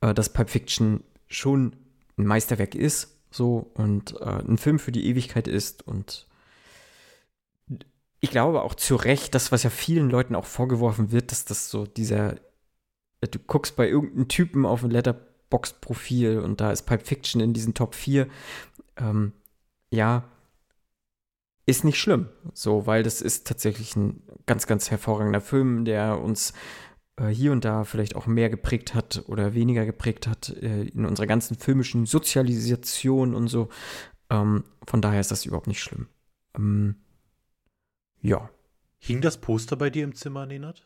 äh, dass Pulp Fiction schon ein Meisterwerk ist, so und äh, ein Film für die Ewigkeit ist und ich glaube auch zu Recht, das, was ja vielen Leuten auch vorgeworfen wird, dass das so dieser, du guckst bei irgendeinem Typen auf ein Letterbox-Profil und da ist Pulp Fiction in diesen Top 4, ähm, ja, ist nicht schlimm, so, weil das ist tatsächlich ein ganz, ganz hervorragender Film, der uns äh, hier und da vielleicht auch mehr geprägt hat oder weniger geprägt hat äh, in unserer ganzen filmischen Sozialisation und so. Ähm, von daher ist das überhaupt nicht schlimm. Ähm, ja. Hing das Poster bei dir im Zimmer, Nenad?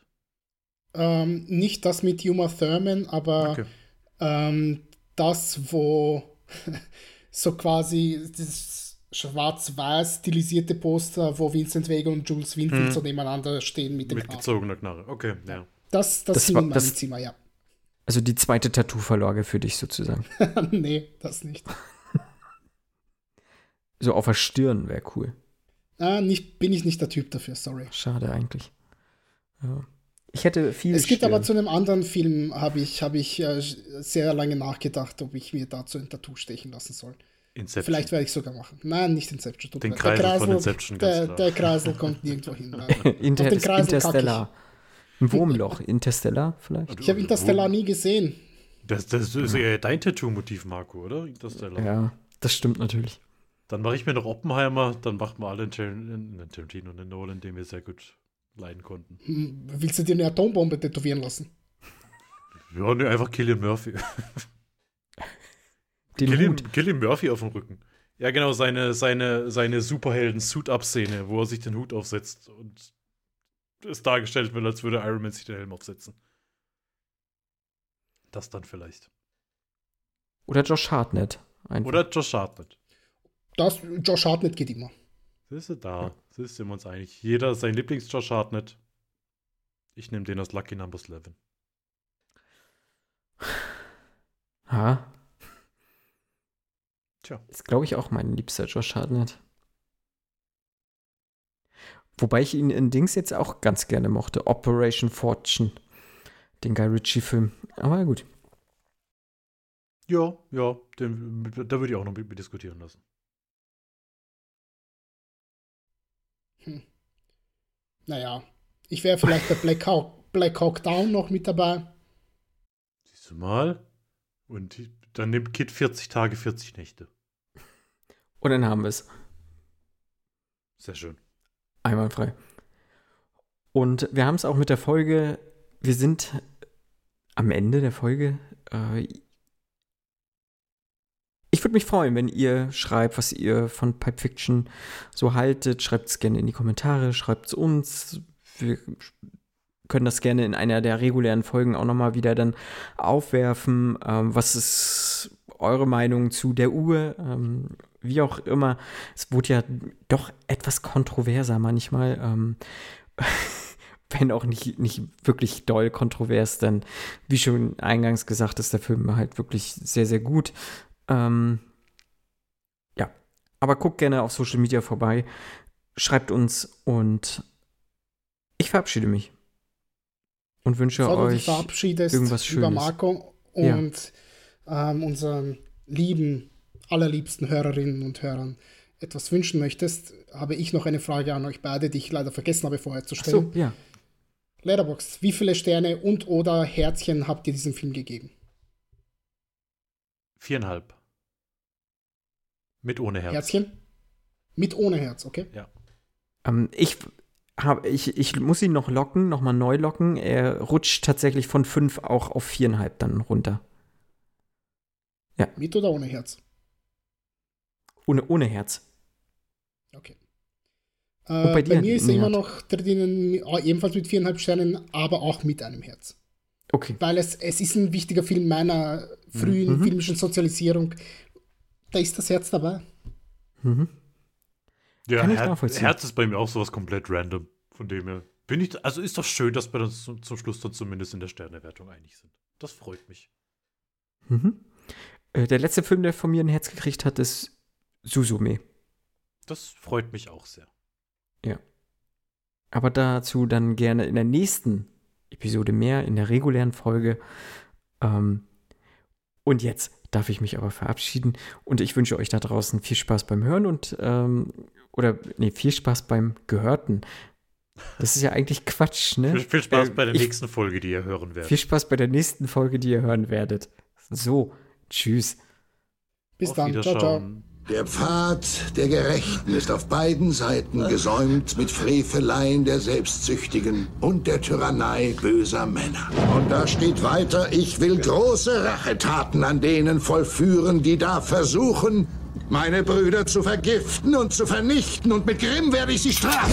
ähm, nicht das mit Uma Thurman, aber Okay. ähm, das, wo so quasi das schwarz-weiß stilisierte Poster, wo Vincent Vega und Jules Winfield Hm. so nebeneinander stehen mit dem Mit Haar. gezogener Knarre. Okay, ja. Das, das, Das hing war- in meinem das- Zimmer, ja. Also die zweite Tattoo-Verlage für dich sozusagen. nee, das nicht. So auf der Stirn wäre cool. Ah, nicht, bin ich nicht der Typ dafür, sorry. Schade eigentlich. Ja. Ich hätte viel. Es gibt Stirn. aber zu einem anderen Film, habe ich, hab ich äh, sehr lange nachgedacht, ob ich mir dazu ein Tattoo stechen lassen soll. Inception. Vielleicht werde ich sogar machen. Nein, nicht Inception. tut Den leid. Kreisel von Inception, der, der Kreisel kommt nirgendwo hin. Inter den Kreisel Interstellar. Ein Wurmloch. Interstellar vielleicht? Ich habe Interstellar nie gesehen. Das, das ist eher dein Tattoo-Motiv, Marco, oder? Interstellar. Ja, das stimmt natürlich. Dann mache ich mir noch Oppenheimer, dann machen wir alle einen Tar- einen Tarantino und einen Nolan, den wir sehr gut leiden konnten. Hm, Willst du dir eine Atombombe tätowieren lassen? Ja, ne, einfach Killian Murphy. Den Killian, Hut. Killian Murphy auf dem Rücken. Ja, genau, seine, seine, seine Superhelden-Suit-Up-Szene, wo er sich den Hut aufsetzt und es dargestellt wird, als würde Iron Man sich den Helm aufsetzen. Das dann vielleicht. Oder Josh Hartnett. Einfach. Oder Josh Hartnett. Das, Josh Hartnett geht immer. Siehst du da? Siehst sind wir uns einig. Jeder sein Lieblings-Josh Hartnett. Ich nehme den aus Lucky Numbers 11. Ha. Tja. Ist, glaube ich, auch mein liebster Josh Hartnett. Wobei ich ihn in Dings jetzt auch ganz gerne mochte. Operation Fortune. Den Guy Ritchie-Film. Aber gut. Ja, ja, den, da würde ich auch noch mit mir diskutieren lassen. Naja, ich wäre vielleicht bei Black Hawk, Black Hawk Down noch mit dabei. Siehst du mal? Und dann nimmt Kid 40 Tage, 40 Nächte. Und dann haben wir es. Sehr schön. Einwandfrei. Und wir haben es auch mit der Folge. Wir sind am Ende der Folge. Äh, würde mich freuen, wenn ihr schreibt, was ihr von Pipe Fiction so haltet. Schreibt es gerne in die Kommentare, schreibt es uns. Wir können das gerne in einer der regulären Folgen auch nochmal wieder dann aufwerfen. Ähm, was ist eure Meinung zu der Uhr? Ähm, wie auch immer. Es wurde ja doch etwas kontroverser manchmal. Ähm, wenn auch nicht, nicht wirklich doll kontrovers, denn wie schon eingangs gesagt, ist der Film halt wirklich sehr, sehr gut. Ähm, ja, aber guckt gerne auf Social Media vorbei, schreibt uns und ich verabschiede mich und wünsche Bevor euch irgendwas Schönes. Marco Ja. und ähm, unseren lieben, allerliebsten Hörerinnen und Hörern etwas wünschen möchtest, habe ich noch eine Frage an euch beide, die ich leider vergessen habe vorher zu Ach stellen. so, ja. Letterboxd, wie viele Sterne und oder Herzchen habt ihr diesem Film gegeben? Viereinhalb. Mit ohne Herz. Herzchen? Mit ohne Herz, okay? Ähm, ich, hab, ich, ich muss ihn noch locken, nochmal neu locken. Er rutscht tatsächlich von 5 auch auf 4,5 dann runter. Mit oder ohne Herz? Ohne, ohne Herz. Okay. Äh, bei bei, dir, mir ist er immer noch drinnen, äh, ebenfalls mit viereinhalb Sternen, aber auch mit einem Herz. Okay. Weil es, es ist ein wichtiger Film meiner frühen Mhm. filmischen Sozialisierung. Da ist das Herz dabei. Mhm. Ja, Kann ich Her nachvollziehen. Herz ist bei mir auch sowas komplett random. Von dem her. Bin ich, also ist doch schön, dass wir uns zum, zum Schluss dann zumindest in der Sternewertung einig sind. Das freut mich. Mhm. Äh, der letzte Film, der von mir ein Herz gekriegt hat, ist Suzume. Das freut mich auch sehr. Aber dazu dann gerne in der nächsten Episode mehr, in der regulären Folge. Ähm, und jetzt darf ich mich aber verabschieden und ich wünsche euch da draußen viel Spaß beim Hören und ähm, oder nee, viel Spaß beim Gehörten. Das ist ja eigentlich Quatsch, ne? Viel, viel Spaß Äh, bei der ich- nächsten Folge, die ihr hören werdet. Viel Spaß bei der nächsten Folge, die ihr hören werdet. So, tschüss. Bis Auf dann. Ciao, ciao. Der Pfad der Gerechten ist auf beiden Seiten gesäumt mit Freveleien der Selbstsüchtigen und der Tyrannei böser Männer. Und da steht weiter, ich will große Rachetaten an denen vollführen, die da versuchen, meine Brüder zu vergiften und zu vernichten, und mit Grimm werde ich sie strafen.